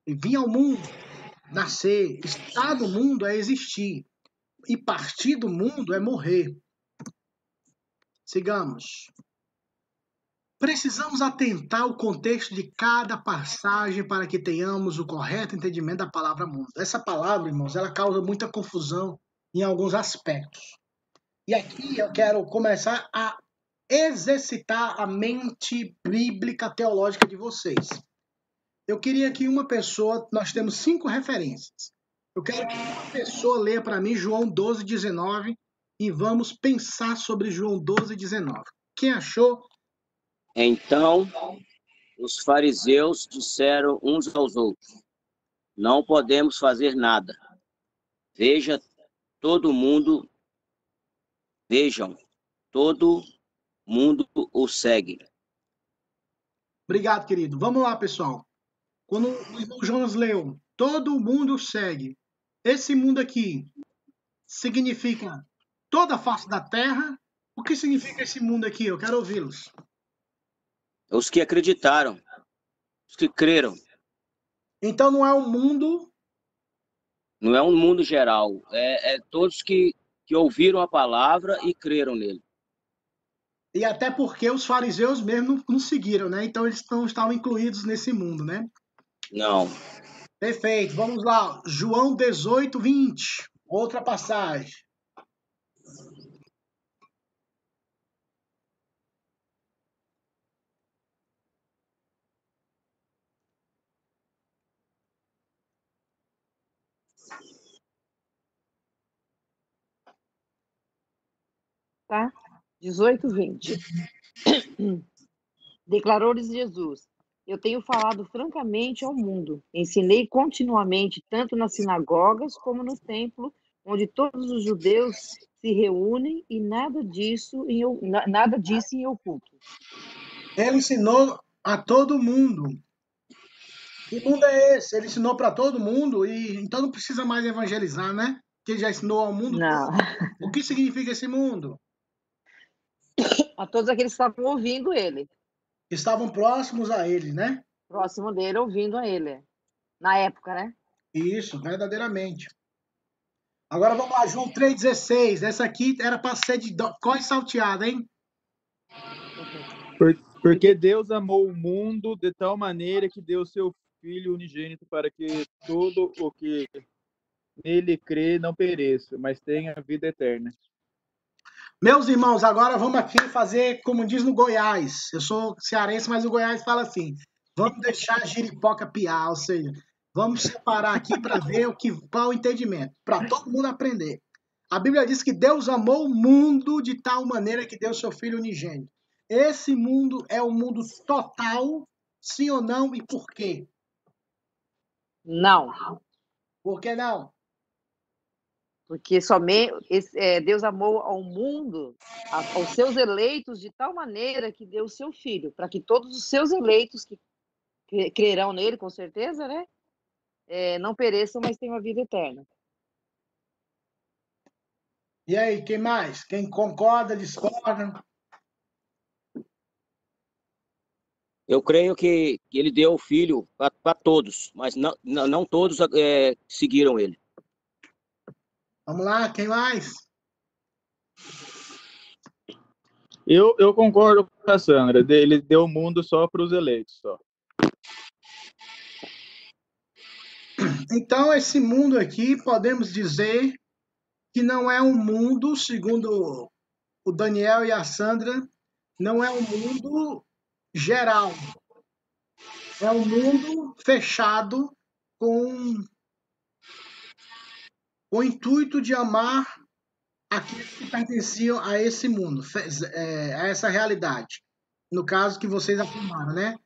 Speaker 1: Vir ao mundo, nascer, estar no mundo é existir. E partir do mundo é morrer. Sigamos. Precisamos atentar ao contexto de cada passagem para que tenhamos o correto entendimento da palavra mundo. Essa palavra, irmãos, ela causa muita confusão em alguns aspectos. E aqui eu quero começar a exercitar a mente bíblica teológica de vocês. eu queria que uma pessoa, nós temos cinco referências. Eu quero que uma pessoa leia para mim João 12, 19 e vamos pensar sobre João 12, 19. Quem achou?
Speaker 2: Então os fariseus disseram uns aos outros: Não podemos fazer nada. Veja, todo mundo, vejam, todo mundo o segue.
Speaker 1: Obrigado, querido. Vamos lá, pessoal. Quando o irmão Jonas leu, todo mundo segue. Esse mundo aqui significa toda a face da terra. O que significa esse mundo aqui? Eu quero ouvi-los.
Speaker 2: Os que acreditaram, os que creram.
Speaker 1: Então não é um mundo.
Speaker 2: Não é um mundo geral. É, é todos que, que ouviram a palavra e creram nele.
Speaker 1: E até porque os fariseus mesmo não, não seguiram, né? Então eles não estavam incluídos nesse mundo, né?
Speaker 2: Não.
Speaker 1: Perfeito. Vamos lá. João 18, 20. Outra passagem.
Speaker 3: Tá? 18, 20. Declarou-lhes Jesus: Eu tenho falado francamente ao mundo, ensinei continuamente, tanto nas sinagogas como no templo, onde todos os judeus se reúnem e nada disso em, nada disso em oculto.
Speaker 1: Ele ensinou a todo mundo. Que mundo é esse? Ele ensinou para todo mundo e então não precisa mais evangelizar, né? Que já ensinou ao mundo.
Speaker 3: Não.
Speaker 1: O que significa esse mundo?
Speaker 3: A todos aqueles que estavam ouvindo ele.
Speaker 1: Estavam próximos a ele, né?
Speaker 3: Próximo dele, ouvindo a ele. Na época, né?
Speaker 1: Isso, verdadeiramente. Agora vamos lá, João 3,16. Essa aqui era para ser de cois salteada, hein?
Speaker 5: Porque Deus amou o mundo de tal maneira que deu seu Filho unigênito para que todo o que nele crê não pereça, mas tenha vida eterna.
Speaker 1: Meus irmãos, agora vamos aqui fazer como diz no Goiás. Eu sou cearense, mas o Goiás fala assim: vamos deixar a giripoca piar, ou seja, vamos separar aqui para ver o que qual o entendimento, para todo mundo aprender. A Bíblia diz que Deus amou o mundo de tal maneira que deu seu filho unigênito. Esse mundo é o um mundo total, sim ou não, e por quê?
Speaker 3: Não.
Speaker 1: Por que não?
Speaker 3: Porque somente é, Deus amou ao mundo, aos seus eleitos, de tal maneira que deu o seu filho, para que todos os seus eleitos que crerão nele, com certeza, né? É, não pereçam, mas tenham a vida eterna.
Speaker 1: E aí, quem mais? Quem concorda, discorda?
Speaker 2: Eu creio que ele deu o filho para todos, mas não, não, não todos é, seguiram ele.
Speaker 1: Vamos lá, quem mais?
Speaker 5: Eu, eu concordo com a Sandra. Ele deu o mundo só para os eleitos. Só.
Speaker 1: Então, esse mundo aqui, podemos dizer que não é um mundo, segundo o Daniel e a Sandra, não é um mundo geral. É um mundo fechado com o intuito de amar aqueles que pertenciam a esse mundo, é, a essa realidade. No caso que vocês afirmaram, né?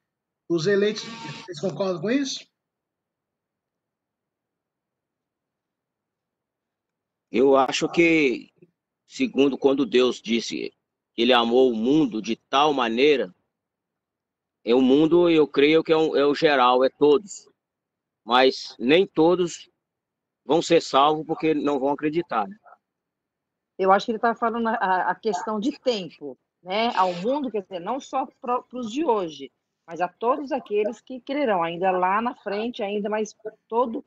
Speaker 1: Os eleitos, vocês concordam com isso?
Speaker 2: Eu acho que, segundo quando Deus disse ele amou o mundo de tal maneira é o mundo, eu creio que é, um, é o geral, é todos. Mas nem todos vão ser salvos porque não vão acreditar. Né?
Speaker 3: Eu acho que ele está falando a, a, questão de tempo, né? Ao mundo, quer dizer, não só para os de hoje, mas a todos aqueles que crerão, ainda lá na frente, ainda mais todo.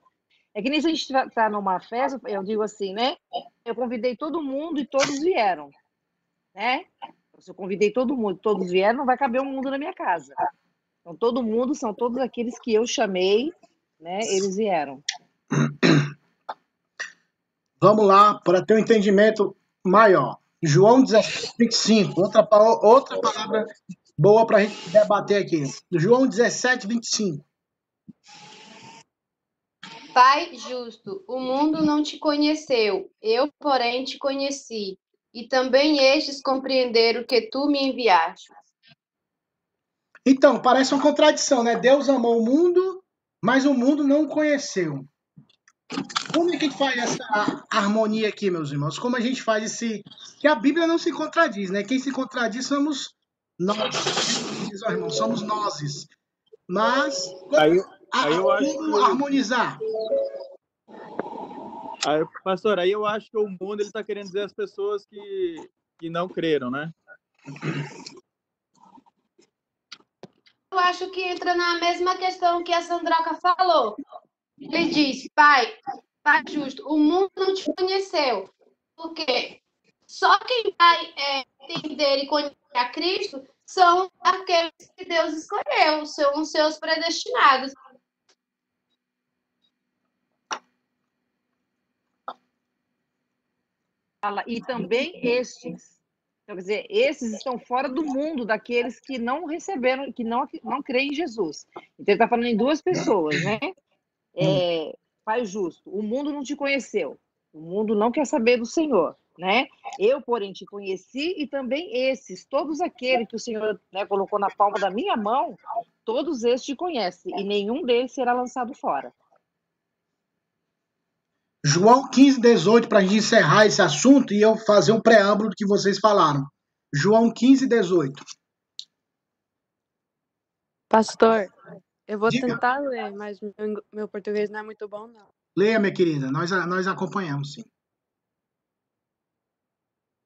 Speaker 3: É que nem se a gente está tá numa festa, eu digo assim, né? Eu convidei todo mundo e todos vieram, né? Se eu convidei todo mundo, todos vieram, não vai caber um mundo na minha casa. Então, todo mundo são todos aqueles que eu chamei, né? Eles vieram.
Speaker 1: Vamos lá, para ter um entendimento maior. João 17, 25, outra, outra palavra boa para a gente debater aqui. João 17, 25.
Speaker 4: Pai justo, o mundo não te conheceu, eu, porém, te conheci, e também estes compreenderam que tu me enviaste.
Speaker 1: Então, parece uma contradição, né? Deus amou o mundo, mas o mundo não o conheceu. Como é que faz essa harmonia aqui, meus irmãos? Como a gente faz esse. Que a Bíblia não se contradiz, né? Quem se contradiz somos nós. Diz, ó, irmão, somos nós. Mas.
Speaker 5: Aí, aí eu acho
Speaker 1: como
Speaker 5: que-
Speaker 1: harmonizar?
Speaker 5: aí, pastor, aí eu acho que o mundo ele está querendo dizer as pessoas que, que não creram, né?
Speaker 4: Eu acho que entra na mesma questão que a Sandroca falou. Ele diz, pai, pai justo, o mundo não te conheceu. Porque só quem vai é, entender e conhecer a Cristo são aqueles que Deus escolheu, são os seus predestinados.
Speaker 3: E também estes. Então, quer dizer, esses estão fora do mundo daqueles que não receberam, que não, não creem em Jesus. Então, ele está falando em duas pessoas, né? É, pai justo, o mundo não te conheceu, o mundo não quer saber do Senhor, né? Eu, porém, te conheci e também esses, todos aqueles que o Senhor né, colocou na palma da minha mão, todos esses te conhecem e nenhum deles será lançado fora.
Speaker 1: João 15, 18, para a gente encerrar esse assunto e eu fazer um preâmbulo do que vocês falaram. João 15, 18.
Speaker 6: Pastor, eu vou
Speaker 1: Diga.
Speaker 6: tentar ler, mas meu, meu português não é muito bom, não.
Speaker 1: Leia, minha querida, nós, nós acompanhamos, sim.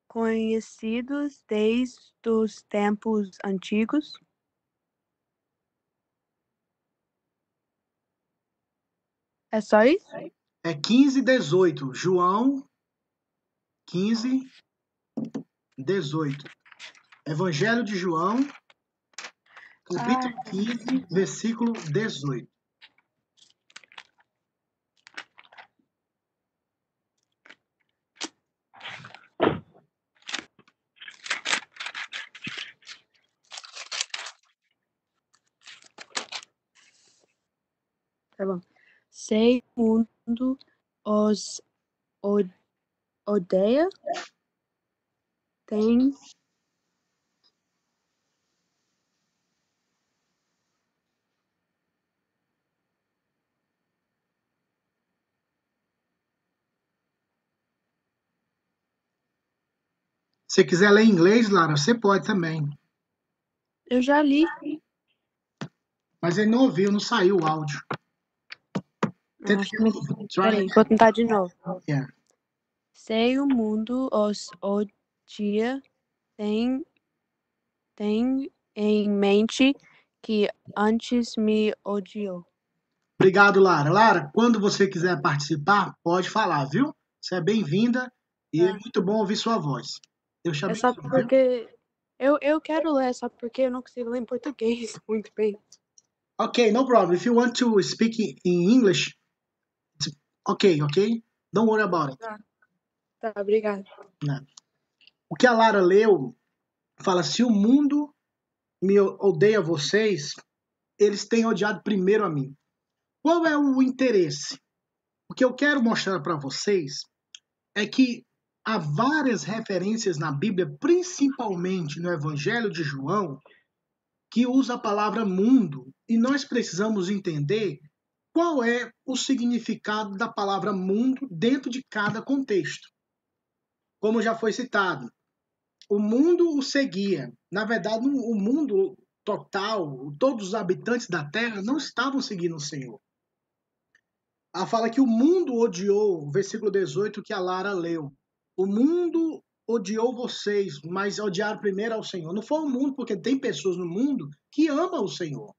Speaker 6: Conhecidos desde os tempos antigos, é só isso?
Speaker 1: É 15, 18. João 15, 18. Evangelho de João, capítulo 15, versículo 18.
Speaker 6: Tá bom. Sei o mundo os odeia, tem
Speaker 1: Se você quiser ler em inglês, Lara, você pode também.
Speaker 6: Eu já li.
Speaker 1: Mas ele não ouviu, não saiu o áudio. Tenta de novo. Try
Speaker 6: Peraí, vou tentar de novo.
Speaker 1: Yeah.
Speaker 6: Sei o mundo os odia, tem, tem em mente que antes me odiou.
Speaker 1: Obrigado, Lara. Lara, quando você quiser participar, pode falar, viu? Você é bem-vinda e é
Speaker 6: Tá.
Speaker 1: muito bom ouvir sua voz.
Speaker 6: É só porque eu, eu quero ler, só porque eu não consigo ler em português muito bem.
Speaker 1: Okay, no problem. If you want to speak in English, it's okay, okay? Don't worry about it.
Speaker 6: Tá, obrigada.
Speaker 1: O que a Lara leu fala: se o mundo me odeia vocês, eles têm odiado primeiro a mim. Qual é o interesse? O que eu quero mostrar para vocês é que há várias referências na Bíblia, principalmente no Evangelho de João, que usa a palavra mundo, e nós precisamos entender qual é o significado da palavra mundo dentro de cada contexto. Como já foi citado, o mundo o seguia. Na verdade, o mundo total, todos os habitantes da terra não estavam seguindo o Senhor. Ela fala que o mundo odiou, versículo 18 que a Lara leu. O mundo odiou vocês, mas odiaram primeiro ao Senhor. Não foi o mundo, porque tem pessoas no mundo que amam o Senhor.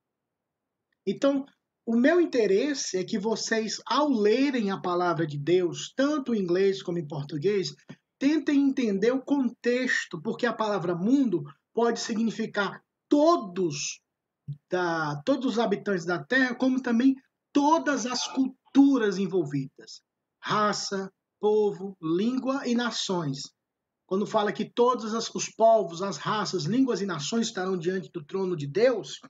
Speaker 1: Então, o meu interesse é que vocês, ao lerem a palavra de Deus, tanto em inglês como em português, tentem entender o contexto, porque a palavra mundo pode significar todos, da, todos os habitantes da Terra, como também todas as culturas envolvidas: raça, povo, língua e nações. Quando fala que todos os povos, as raças, línguas e nações estarão diante do trono de Deus,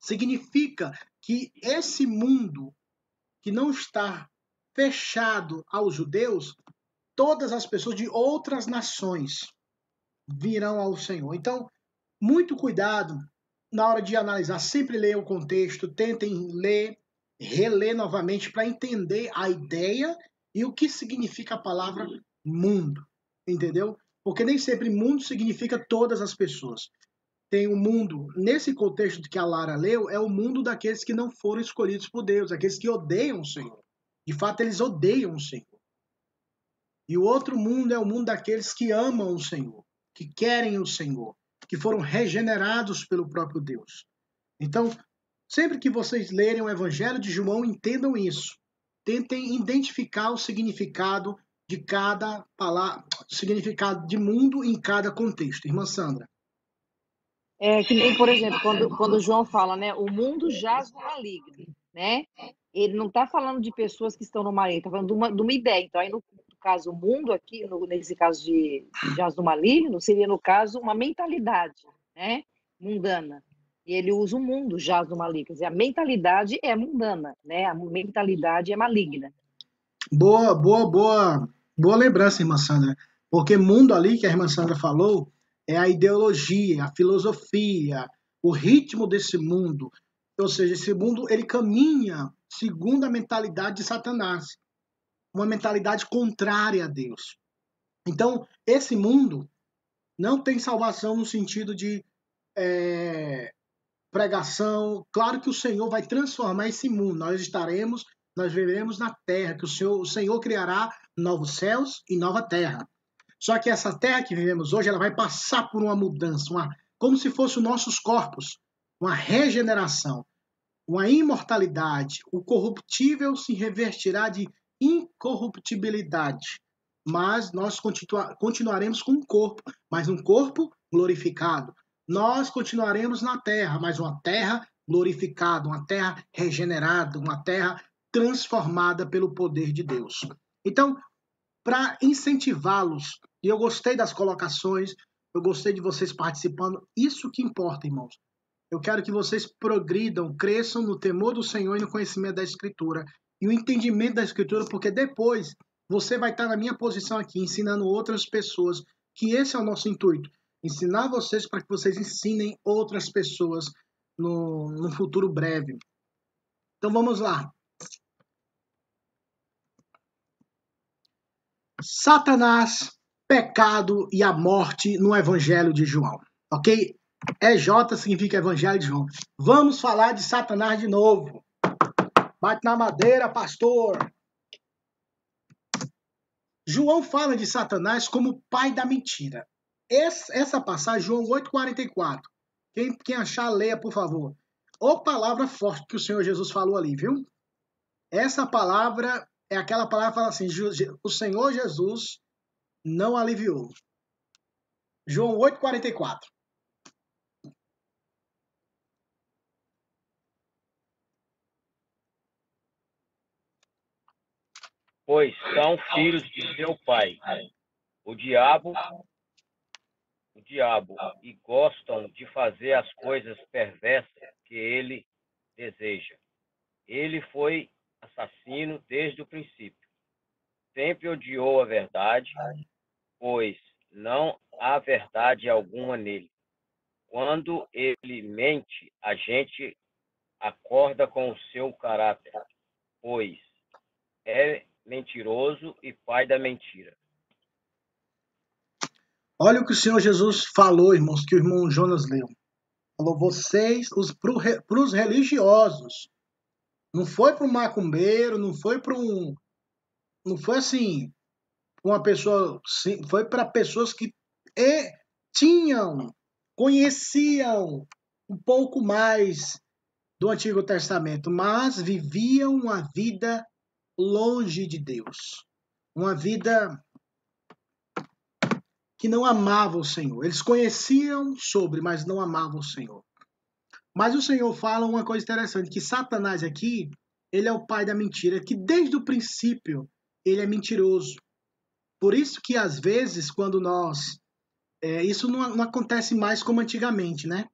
Speaker 1: significa que esse mundo que não está fechado aos judeus, todas as pessoas de outras nações virão ao Senhor. Então, muito cuidado na hora de analisar, sempre leiam o contexto, tentem ler, reler novamente para entender a ideia e o que significa a palavra mundo, entendeu? Porque nem sempre mundo significa todas as pessoas. Tem o um mundo, nesse contexto que a Lara leu, é o mundo daqueles que não foram escolhidos por Deus, aqueles que odeiam o Senhor. De fato, eles odeiam o Senhor. E o outro mundo é o mundo daqueles que amam o Senhor, que querem o Senhor que foram regenerados pelo próprio Deus. Então, sempre que vocês lerem o Evangelho de João, entendam isso. Tentem identificar o significado de cada palavra, significado de mundo em cada contexto. Irmã Sandra.
Speaker 3: É que nem, por exemplo, quando, quando João fala, né, o mundo jaz no maligno, né? Ele não está falando de pessoas que estão no maligno, está falando de uma, de uma ideia. Então, aí no, caso, o mundo aqui, no, nesse caso de jaz do maligno, seria, no caso, uma mentalidade né, mundana. E ele usa o mundo jaz do maligno. Quer dizer, a mentalidade é mundana, né? a mentalidade é maligna.
Speaker 1: Boa, boa, boa, boa lembrança, irmã Sandra. Porque mundo ali, que a irmã Sandra falou, é a ideologia, a filosofia, o ritmo desse mundo. Ou seja, esse mundo ele caminha segundo a mentalidade de Satanás uma mentalidade contrária a Deus. Então, esse mundo não tem salvação no sentido de é, pregação. Claro que o Senhor vai transformar esse mundo. Nós estaremos, nós viveremos na terra, que o Senhor, o Senhor criará novos céus e nova terra. Só que essa terra que vivemos hoje, ela vai passar por uma mudança, uma, como se fossem os nossos corpos, uma regeneração, uma imortalidade. O corruptível se revertirá de incorruptibilidade. Mas nós continua, continuaremos com um corpo, mas um corpo glorificado. Nós continuaremos na terra, mas uma terra glorificada, uma terra regenerada, uma terra transformada pelo poder de Deus. Então, para incentivá-los, e eu gostei das colocações, eu gostei de vocês participando, isso que importa, irmãos. Eu quero que vocês progridam, cresçam no temor do Senhor e no conhecimento da Escritura e o entendimento da escritura, porque depois você vai estar na minha posição aqui, ensinando outras pessoas, que esse é o nosso intuito, ensinar vocês para que vocês ensinem outras pessoas no, no futuro breve. Então vamos lá. Satanás, pecado e a morte no Evangelho de João. Ok? EJ significa Evangelho de João. Vamos falar de Satanás de novo. Bate na madeira, pastor. João fala de Satanás como pai da mentira. Essa, passagem, João 8,44. Quem, quem achar, leia, por favor. Ô palavra forte que o Senhor Jesus falou ali, viu? Essa palavra é aquela palavra que fala assim: o Senhor Jesus não aliviou. João 8,44.
Speaker 2: pois são filhos de seu pai, o diabo, diabo, e gostam de fazer as coisas perversas que ele deseja. Ele foi assassino desde o princípio. Sempre odiou a verdade, pois não há verdade alguma nele. Quando ele mente, a gente acorda com o seu caráter, pois é mentiroso e pai da mentira.
Speaker 1: Olha o que o Senhor Jesus falou, irmãos, que o irmão Jonas leu. Falou, vocês, para os religiosos. Não foi para um macumbeiro, não foi para um. Não foi assim. Uma pessoa. Foi para pessoas que tinham, conheciam um pouco mais do Antigo Testamento, mas viviam uma vida longe de Deus. Uma vida que não amava o Senhor. Eles conheciam sobre, mas não amavam o Senhor. Mas o Senhor fala uma coisa interessante, que Satanás aqui, ele é o pai da mentira, que desde o princípio ele é mentiroso. Por isso que às vezes, quando nós... É, isso não, não acontece mais como antigamente, né?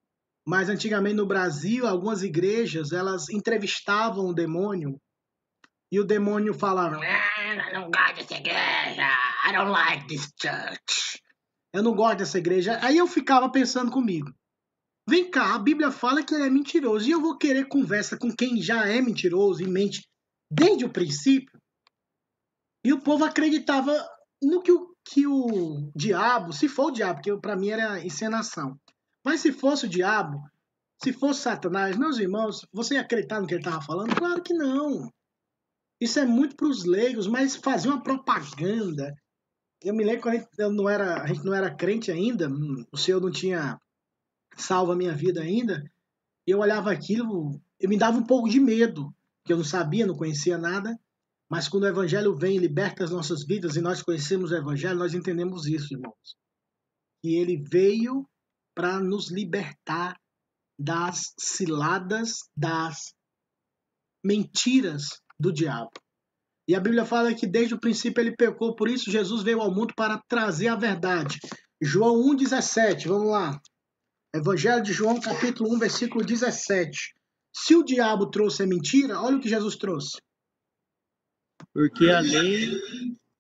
Speaker 1: mas antigamente no Brasil, algumas igrejas, elas entrevistavam o demônio e o demônio falava: "Ah, "Eu não gosto dessa igreja. I don't like this church." Eu não gosto dessa igreja. Aí eu ficava pensando comigo: Vem cá, a Bíblia fala que ele é mentiroso e eu vou querer conversa com quem já é mentiroso e mente desde o princípio. E o povo acreditava no que o, que o diabo, se for o diabo, porque para mim era encenação, mas se fosse o diabo, se fosse Satanás, meus irmãos, você ia acreditar no que ele estava falando? Claro que não. Isso é muito para os leigos, mas fazer uma propaganda. Eu me lembro quando a gente não era, a gente não era crente ainda, o Senhor não tinha salvo a minha vida ainda. Eu olhava aquilo, eu me dava um pouco de medo, que eu não sabia, não conhecia nada. Mas quando o Evangelho vem e liberta as nossas vidas e nós conhecemos o Evangelho, nós entendemos isso, irmãos. Que ele veio para nos libertar das ciladas, das mentiras do diabo. E a Bíblia fala que desde o princípio ele pecou, por isso Jesus veio ao mundo para trazer a verdade. João 1,17, vamos lá. Evangelho de João, capítulo 1, versículo 17. Se o diabo trouxe a mentira, olha o que Jesus trouxe.
Speaker 5: Porque a lei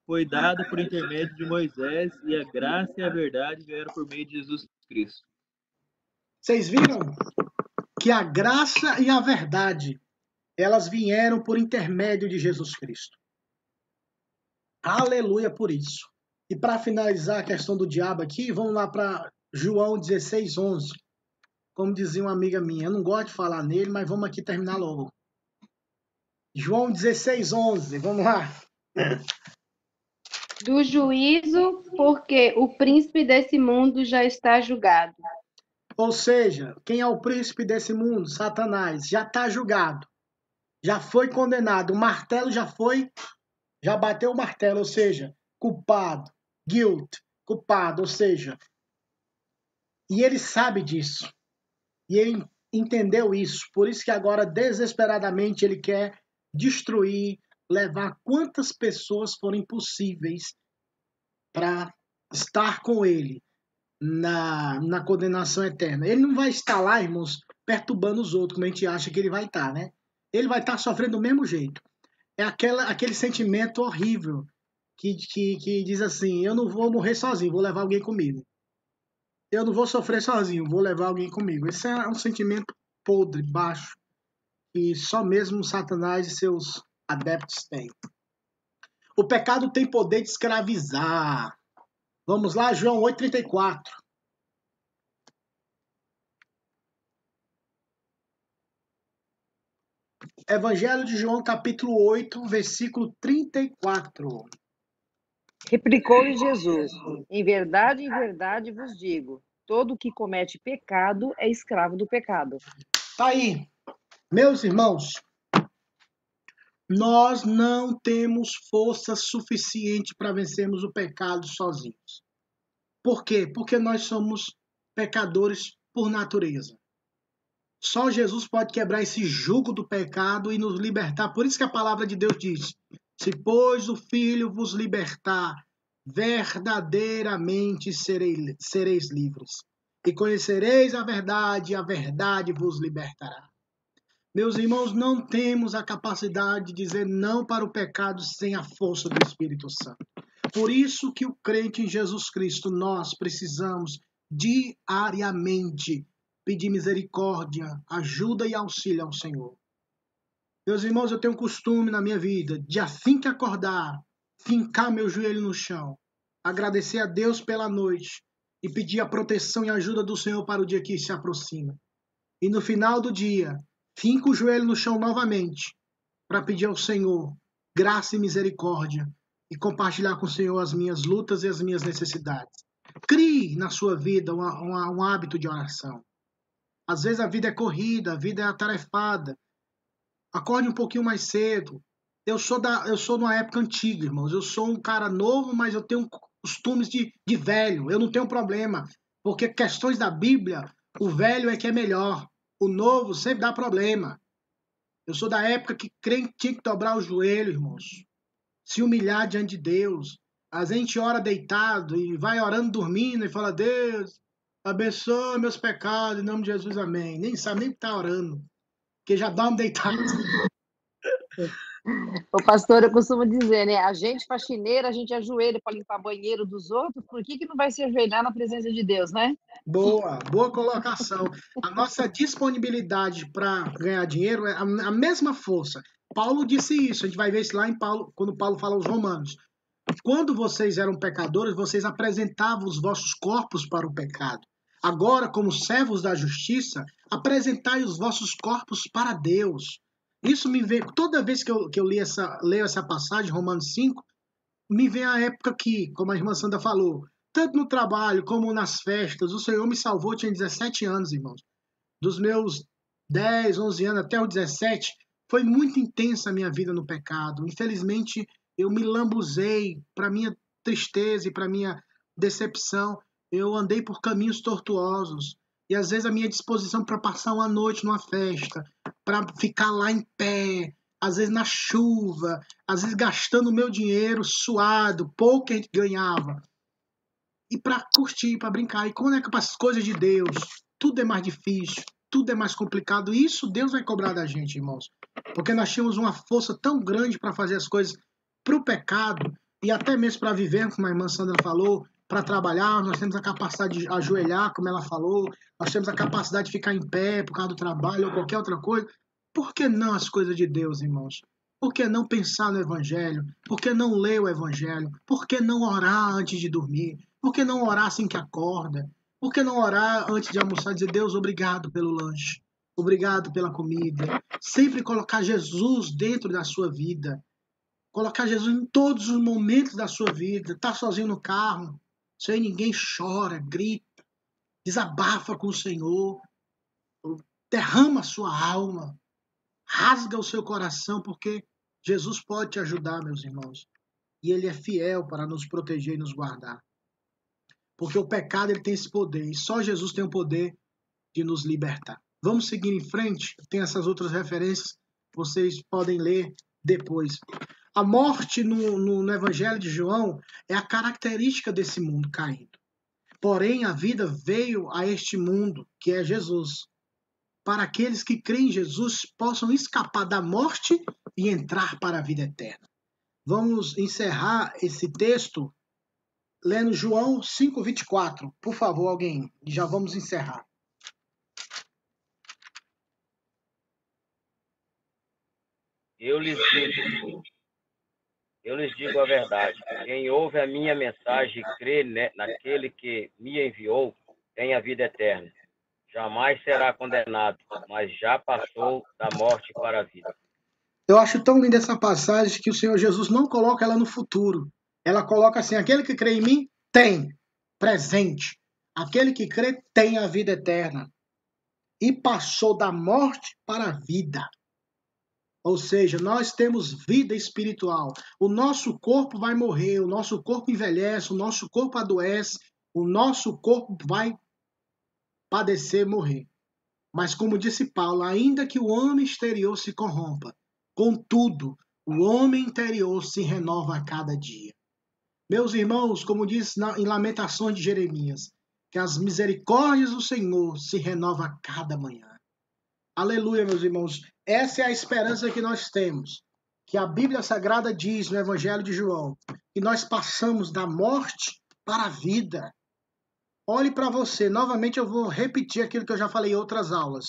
Speaker 5: foi dada por intermédio de Moisés e a graça e a verdade vieram por meio de Jesus Cristo.
Speaker 1: Vocês viram que a graça e a verdade elas vieram por intermédio de Jesus Cristo. Aleluia por isso. E para finalizar a questão do diabo aqui, vamos lá para João 16, 11. Como dizia uma amiga minha, eu não gosto de falar nele, mas vamos aqui terminar logo. João 16, 11. Vamos lá.
Speaker 4: Do juízo, porque o príncipe desse mundo já está julgado.
Speaker 1: Ou seja, quem é o príncipe desse mundo? Satanás. Já está julgado. Já foi condenado. O martelo já foi. Já bateu o martelo. Ou seja, culpado. Guilt. Culpado. Ou seja, e ele sabe disso. E ele entendeu isso. Por isso que agora, desesperadamente, ele quer destruir, levar quantas pessoas forem possíveis para estar com ele na, na condenação eterna. Ele não vai estar lá, irmãos, perturbando os outros, como a gente acha que ele vai estar, né? Ele vai estar sofrendo do mesmo jeito. É aquela, aquele sentimento horrível que, que, que diz assim: eu não vou morrer sozinho, vou levar alguém comigo eu não vou sofrer sozinho, vou levar alguém comigo. Esse é um sentimento podre, baixo, que só mesmo Satanás e seus adeptos têm. O pecado tem poder de escravizar. Vamos lá, João 8,34. Evangelho de João, capítulo 8, versículo 34.
Speaker 3: Replicou-lhe Jesus: Em verdade, em verdade vos digo: todo que comete pecado é escravo do pecado.
Speaker 1: Tá aí. Meus irmãos, nós não temos força suficiente para vencermos o pecado sozinhos. Por quê? Porque nós somos pecadores por natureza. Só Jesus pode quebrar esse jugo do pecado e nos libertar. Por isso que a palavra de Deus diz: se, pois, o Filho vos libertar, verdadeiramente sereis, sereis livres. E conhecereis a verdade, e a verdade vos libertará. Meus irmãos, não temos a capacidade de dizer não para o pecado sem a força do Espírito Santo. Por isso que o crente em Jesus Cristo, nós precisamos diariamente pedir misericórdia, ajuda e auxílio ao Senhor. Meus irmãos, eu tenho um costume na minha vida de assim que acordar, fincar meu joelho no chão, agradecer a Deus pela noite e pedir a proteção e ajuda do Senhor para o dia que se aproxima. E no final do dia, finco o joelho no chão novamente para pedir ao Senhor graça e misericórdia e compartilhar com o Senhor as minhas lutas e as minhas necessidades. Crie na sua vida um, um, um hábito de oração. Às vezes a vida é corrida, a vida é atarefada, Acorde um pouquinho mais cedo. Eu sou da, eu sou numa época antiga, irmãos. Eu sou um cara novo, mas eu tenho costumes de, de velho. Eu não tenho problema, porque questões da Bíblia, o velho é que é melhor. O novo sempre dá problema. Eu sou da época que crente tinha que dobrar o joelho, irmãos. Se humilhar diante de Deus. A gente ora deitado e vai orando dormindo e fala: Deus, Abençoa meus pecados, em nome de Jesus, amém. Nem sabe nem o que tá orando. Porque já dá uma deitada.
Speaker 3: O pastor, eu costumo dizer, né? A gente faxineira, a gente ajoelha para limpar banheiro dos outros, por que, que não vai se ajoelhar na presença de Deus, né?
Speaker 1: Boa, boa colocação. A nossa disponibilidade para ganhar dinheiro é a, a mesma força. Paulo disse isso, a gente vai ver isso lá em Paulo, quando Paulo fala aos romanos. Quando vocês eram pecadores, vocês apresentavam os vossos corpos para o pecado. Agora, como servos da justiça, apresentai os vossos corpos para Deus. Isso me vem, toda vez que eu, que eu li essa, leio essa passagem, Romanos 5, me vem a época que, como a irmã Sandra falou, tanto no trabalho como nas festas, o Senhor me salvou, tinha 17 anos, irmãos. Dos meus 10, 11 anos até os 17, foi muito intensa a minha vida no pecado. Infelizmente, eu me lambuzei para minha tristeza e para minha decepção. Eu andei por caminhos tortuosos. E às vezes a minha disposição para passar uma noite numa festa, para ficar lá em pé, às vezes na chuva, às vezes gastando meu dinheiro suado, pouco que a gente ganhava, e para curtir, para brincar. E quando é que para as coisas de Deus, tudo é mais difícil, tudo é mais complicado. E isso Deus vai cobrar da gente, irmãos. Porque nós tínhamos uma força tão grande para fazer as coisas para o pecado e até mesmo para viver, como a irmã Sandra falou, para trabalhar, nós temos a capacidade de ajoelhar, como ela falou, nós temos a capacidade de ficar em pé por causa do trabalho ou qualquer outra coisa. Por que não as coisas de Deus, irmãos? Por que não pensar no Evangelho? Por que não ler o Evangelho? Por que não orar antes de dormir? Por que não orar assim que acorda? Por que não orar antes de almoçar e dizer, Deus, obrigado pelo lanche? Obrigado pela comida. Sempre colocar Jesus dentro da sua vida. Colocar Jesus em todos os momentos da sua vida. Tá sozinho no carro, sem ninguém chora, grita, desabafa com o Senhor, derrama a sua alma, rasga o seu coração, porque Jesus pode te ajudar, meus irmãos. E ele é fiel para nos proteger e nos guardar. Porque o pecado ele tem esse poder, e só Jesus tem o poder de nos libertar. Vamos seguir em frente? Tem essas outras referências, vocês podem ler depois. A morte no, no, no Evangelho de João é a característica desse mundo caído. Porém, a vida veio a este mundo, que é Jesus, para aqueles que creem em Jesus possam escapar da morte e entrar para a vida eterna. Vamos encerrar esse texto lendo João 5:24. Por favor, alguém, já vamos encerrar.
Speaker 2: Eu lhes digo, eu lhes digo a verdade. Quem ouve a minha mensagem e crê naquele que me enviou, tem a vida eterna. Jamais será condenado, mas já passou da morte para a vida.
Speaker 1: Eu acho tão linda essa passagem que o Senhor Jesus não coloca ela no futuro. Ela coloca assim: aquele que crê em mim tem presente. Aquele que crê tem a vida eterna. E passou da morte para a vida. Ou seja, nós temos vida espiritual. O nosso corpo vai morrer, o nosso corpo envelhece, o nosso corpo adoece, o nosso corpo vai padecer, morrer. Mas, como disse Paulo, ainda que o homem exterior se corrompa, contudo, o homem interior se renova a cada dia. Meus irmãos, como diz em Lamentações de Jeremias, que as misericórdias do Senhor se renovam a cada manhã. Aleluia, meus irmãos. Essa é a esperança que nós temos. Que a Bíblia Sagrada diz no Evangelho de João que nós passamos da morte para a vida. Olhe para você. Novamente eu vou repetir aquilo que eu já falei em outras aulas.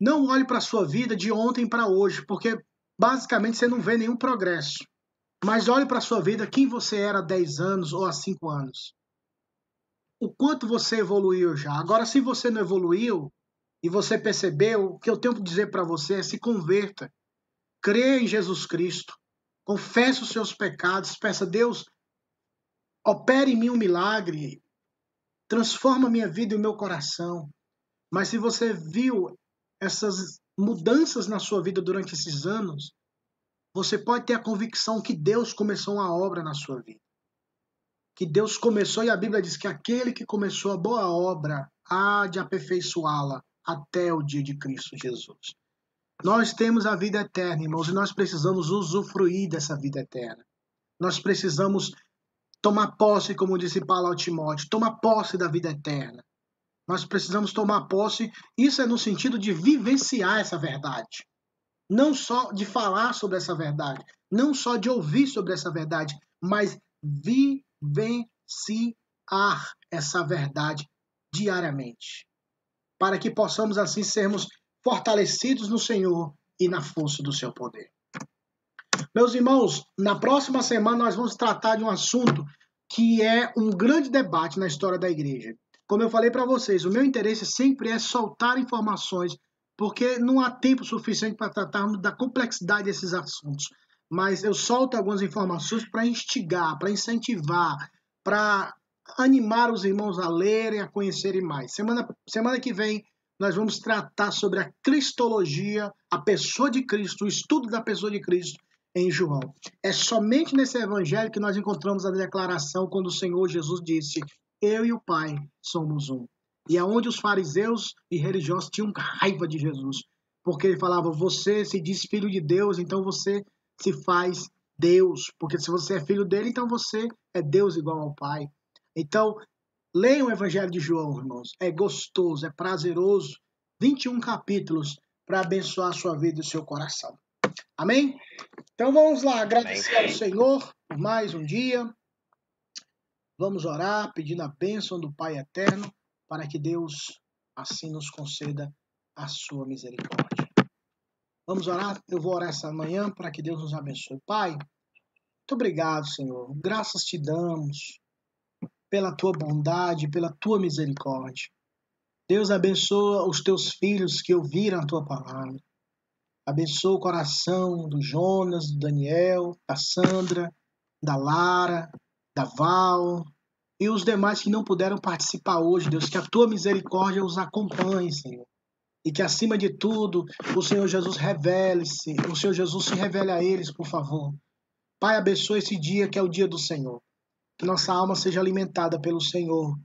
Speaker 1: Não olhe para a sua vida de ontem para hoje, porque basicamente você não vê nenhum progresso. Mas olhe para a sua vida quem você era há 10 anos ou há 5 anos. O quanto você evoluiu já. Agora, se você não evoluiu, e você percebeu, o que eu tenho que dizer para você é se converta. Creia em Jesus Cristo. Confesse os seus pecados. Peça a Deus, opere em mim um milagre. Transforma minha vida e o meu coração. Mas se você viu essas mudanças na sua vida durante esses anos, você pode ter a convicção que Deus começou uma obra na sua vida. Que Deus começou, e a Bíblia diz que aquele que começou a boa obra há de aperfeiçoá-la até o dia de Cristo Jesus. Nós temos a vida eterna, irmãos, e nós precisamos usufruir dessa vida eterna. Nós precisamos tomar posse, como disse Paulo ao Timóteo, tomar posse da vida eterna. Nós precisamos tomar posse, isso é no sentido de vivenciar essa verdade. Não só de falar sobre essa verdade, não só de ouvir sobre essa verdade, mas vivenciar essa verdade diariamente. Para que possamos assim sermos fortalecidos no Senhor e na força do seu poder. Meus irmãos, na próxima semana nós vamos tratar de um assunto que é um grande debate na história da igreja. Como eu falei para vocês, o meu interesse sempre é soltar informações, porque não há tempo suficiente para tratarmos da complexidade desses assuntos. Mas eu solto algumas informações para instigar, para incentivar, para animar os irmãos a lerem, a conhecerem mais. Semana, semana que vem nós vamos tratar sobre a cristologia, a pessoa de Cristo, o estudo da pessoa de Cristo em João. É somente nesse evangelho que nós encontramos a declaração quando o Senhor Jesus disse: Eu e o Pai somos um. E aonde os fariseus e religiosos tinham raiva de Jesus, porque ele falava: Você se diz filho de Deus, então você se faz Deus, porque se você é filho dele, então você é Deus igual ao Pai. Então, leiam o Evangelho de João, irmãos. É gostoso, é prazeroso. 21 capítulos para abençoar a sua vida e o seu coração. Amém? Então vamos lá, agradecer Amém. ao Senhor por mais um dia. Vamos orar pedindo a bênção do Pai eterno para que Deus assim nos conceda a sua misericórdia. Vamos orar? Eu vou orar essa manhã para que Deus nos abençoe. Pai, muito obrigado, Senhor. Graças te damos pela tua bondade, pela tua misericórdia. Deus abençoa os teus filhos que ouviram a tua palavra. Abençoa o coração do Jonas, do Daniel, da Sandra, da Lara, da Val e os demais que não puderam participar hoje, Deus. Que a tua misericórdia os acompanhe, Senhor. E que acima de tudo o Senhor Jesus revele-se, o Senhor Jesus se revele a eles, por favor. Pai, abençoe esse dia que é o dia do Senhor. Que nossa alma seja alimentada pelo Senhor.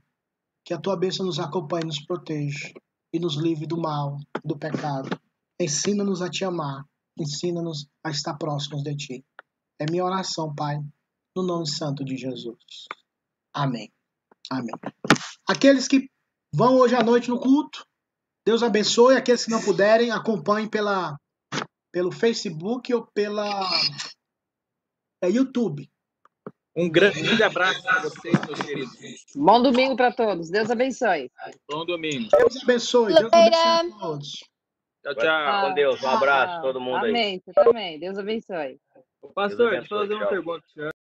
Speaker 1: Que a tua bênção nos acompanhe, nos proteja e nos livre do mal, do pecado. Ensina-nos a te amar. Ensina-nos a estar próximos de ti. É minha oração, Pai, no nome santo de Jesus. Amém. Amém. Aqueles que vão hoje à noite no culto, Deus abençoe. Aqueles que não puderem, acompanhem pela, pelo Facebook ou pela é, YouTube.
Speaker 5: Um grande abraço para vocês, meus queridos.
Speaker 3: Bom domingo para todos. Deus abençoe.
Speaker 5: Bom domingo.
Speaker 1: Deus abençoe. Deus abençoe a todos.
Speaker 5: Tchau, tchau.
Speaker 2: Com Deus. Um abraço a todo mundo aí.
Speaker 3: Amém. Você também. Deus abençoe.
Speaker 5: Pastor, deixa eu fazer uma pergunta.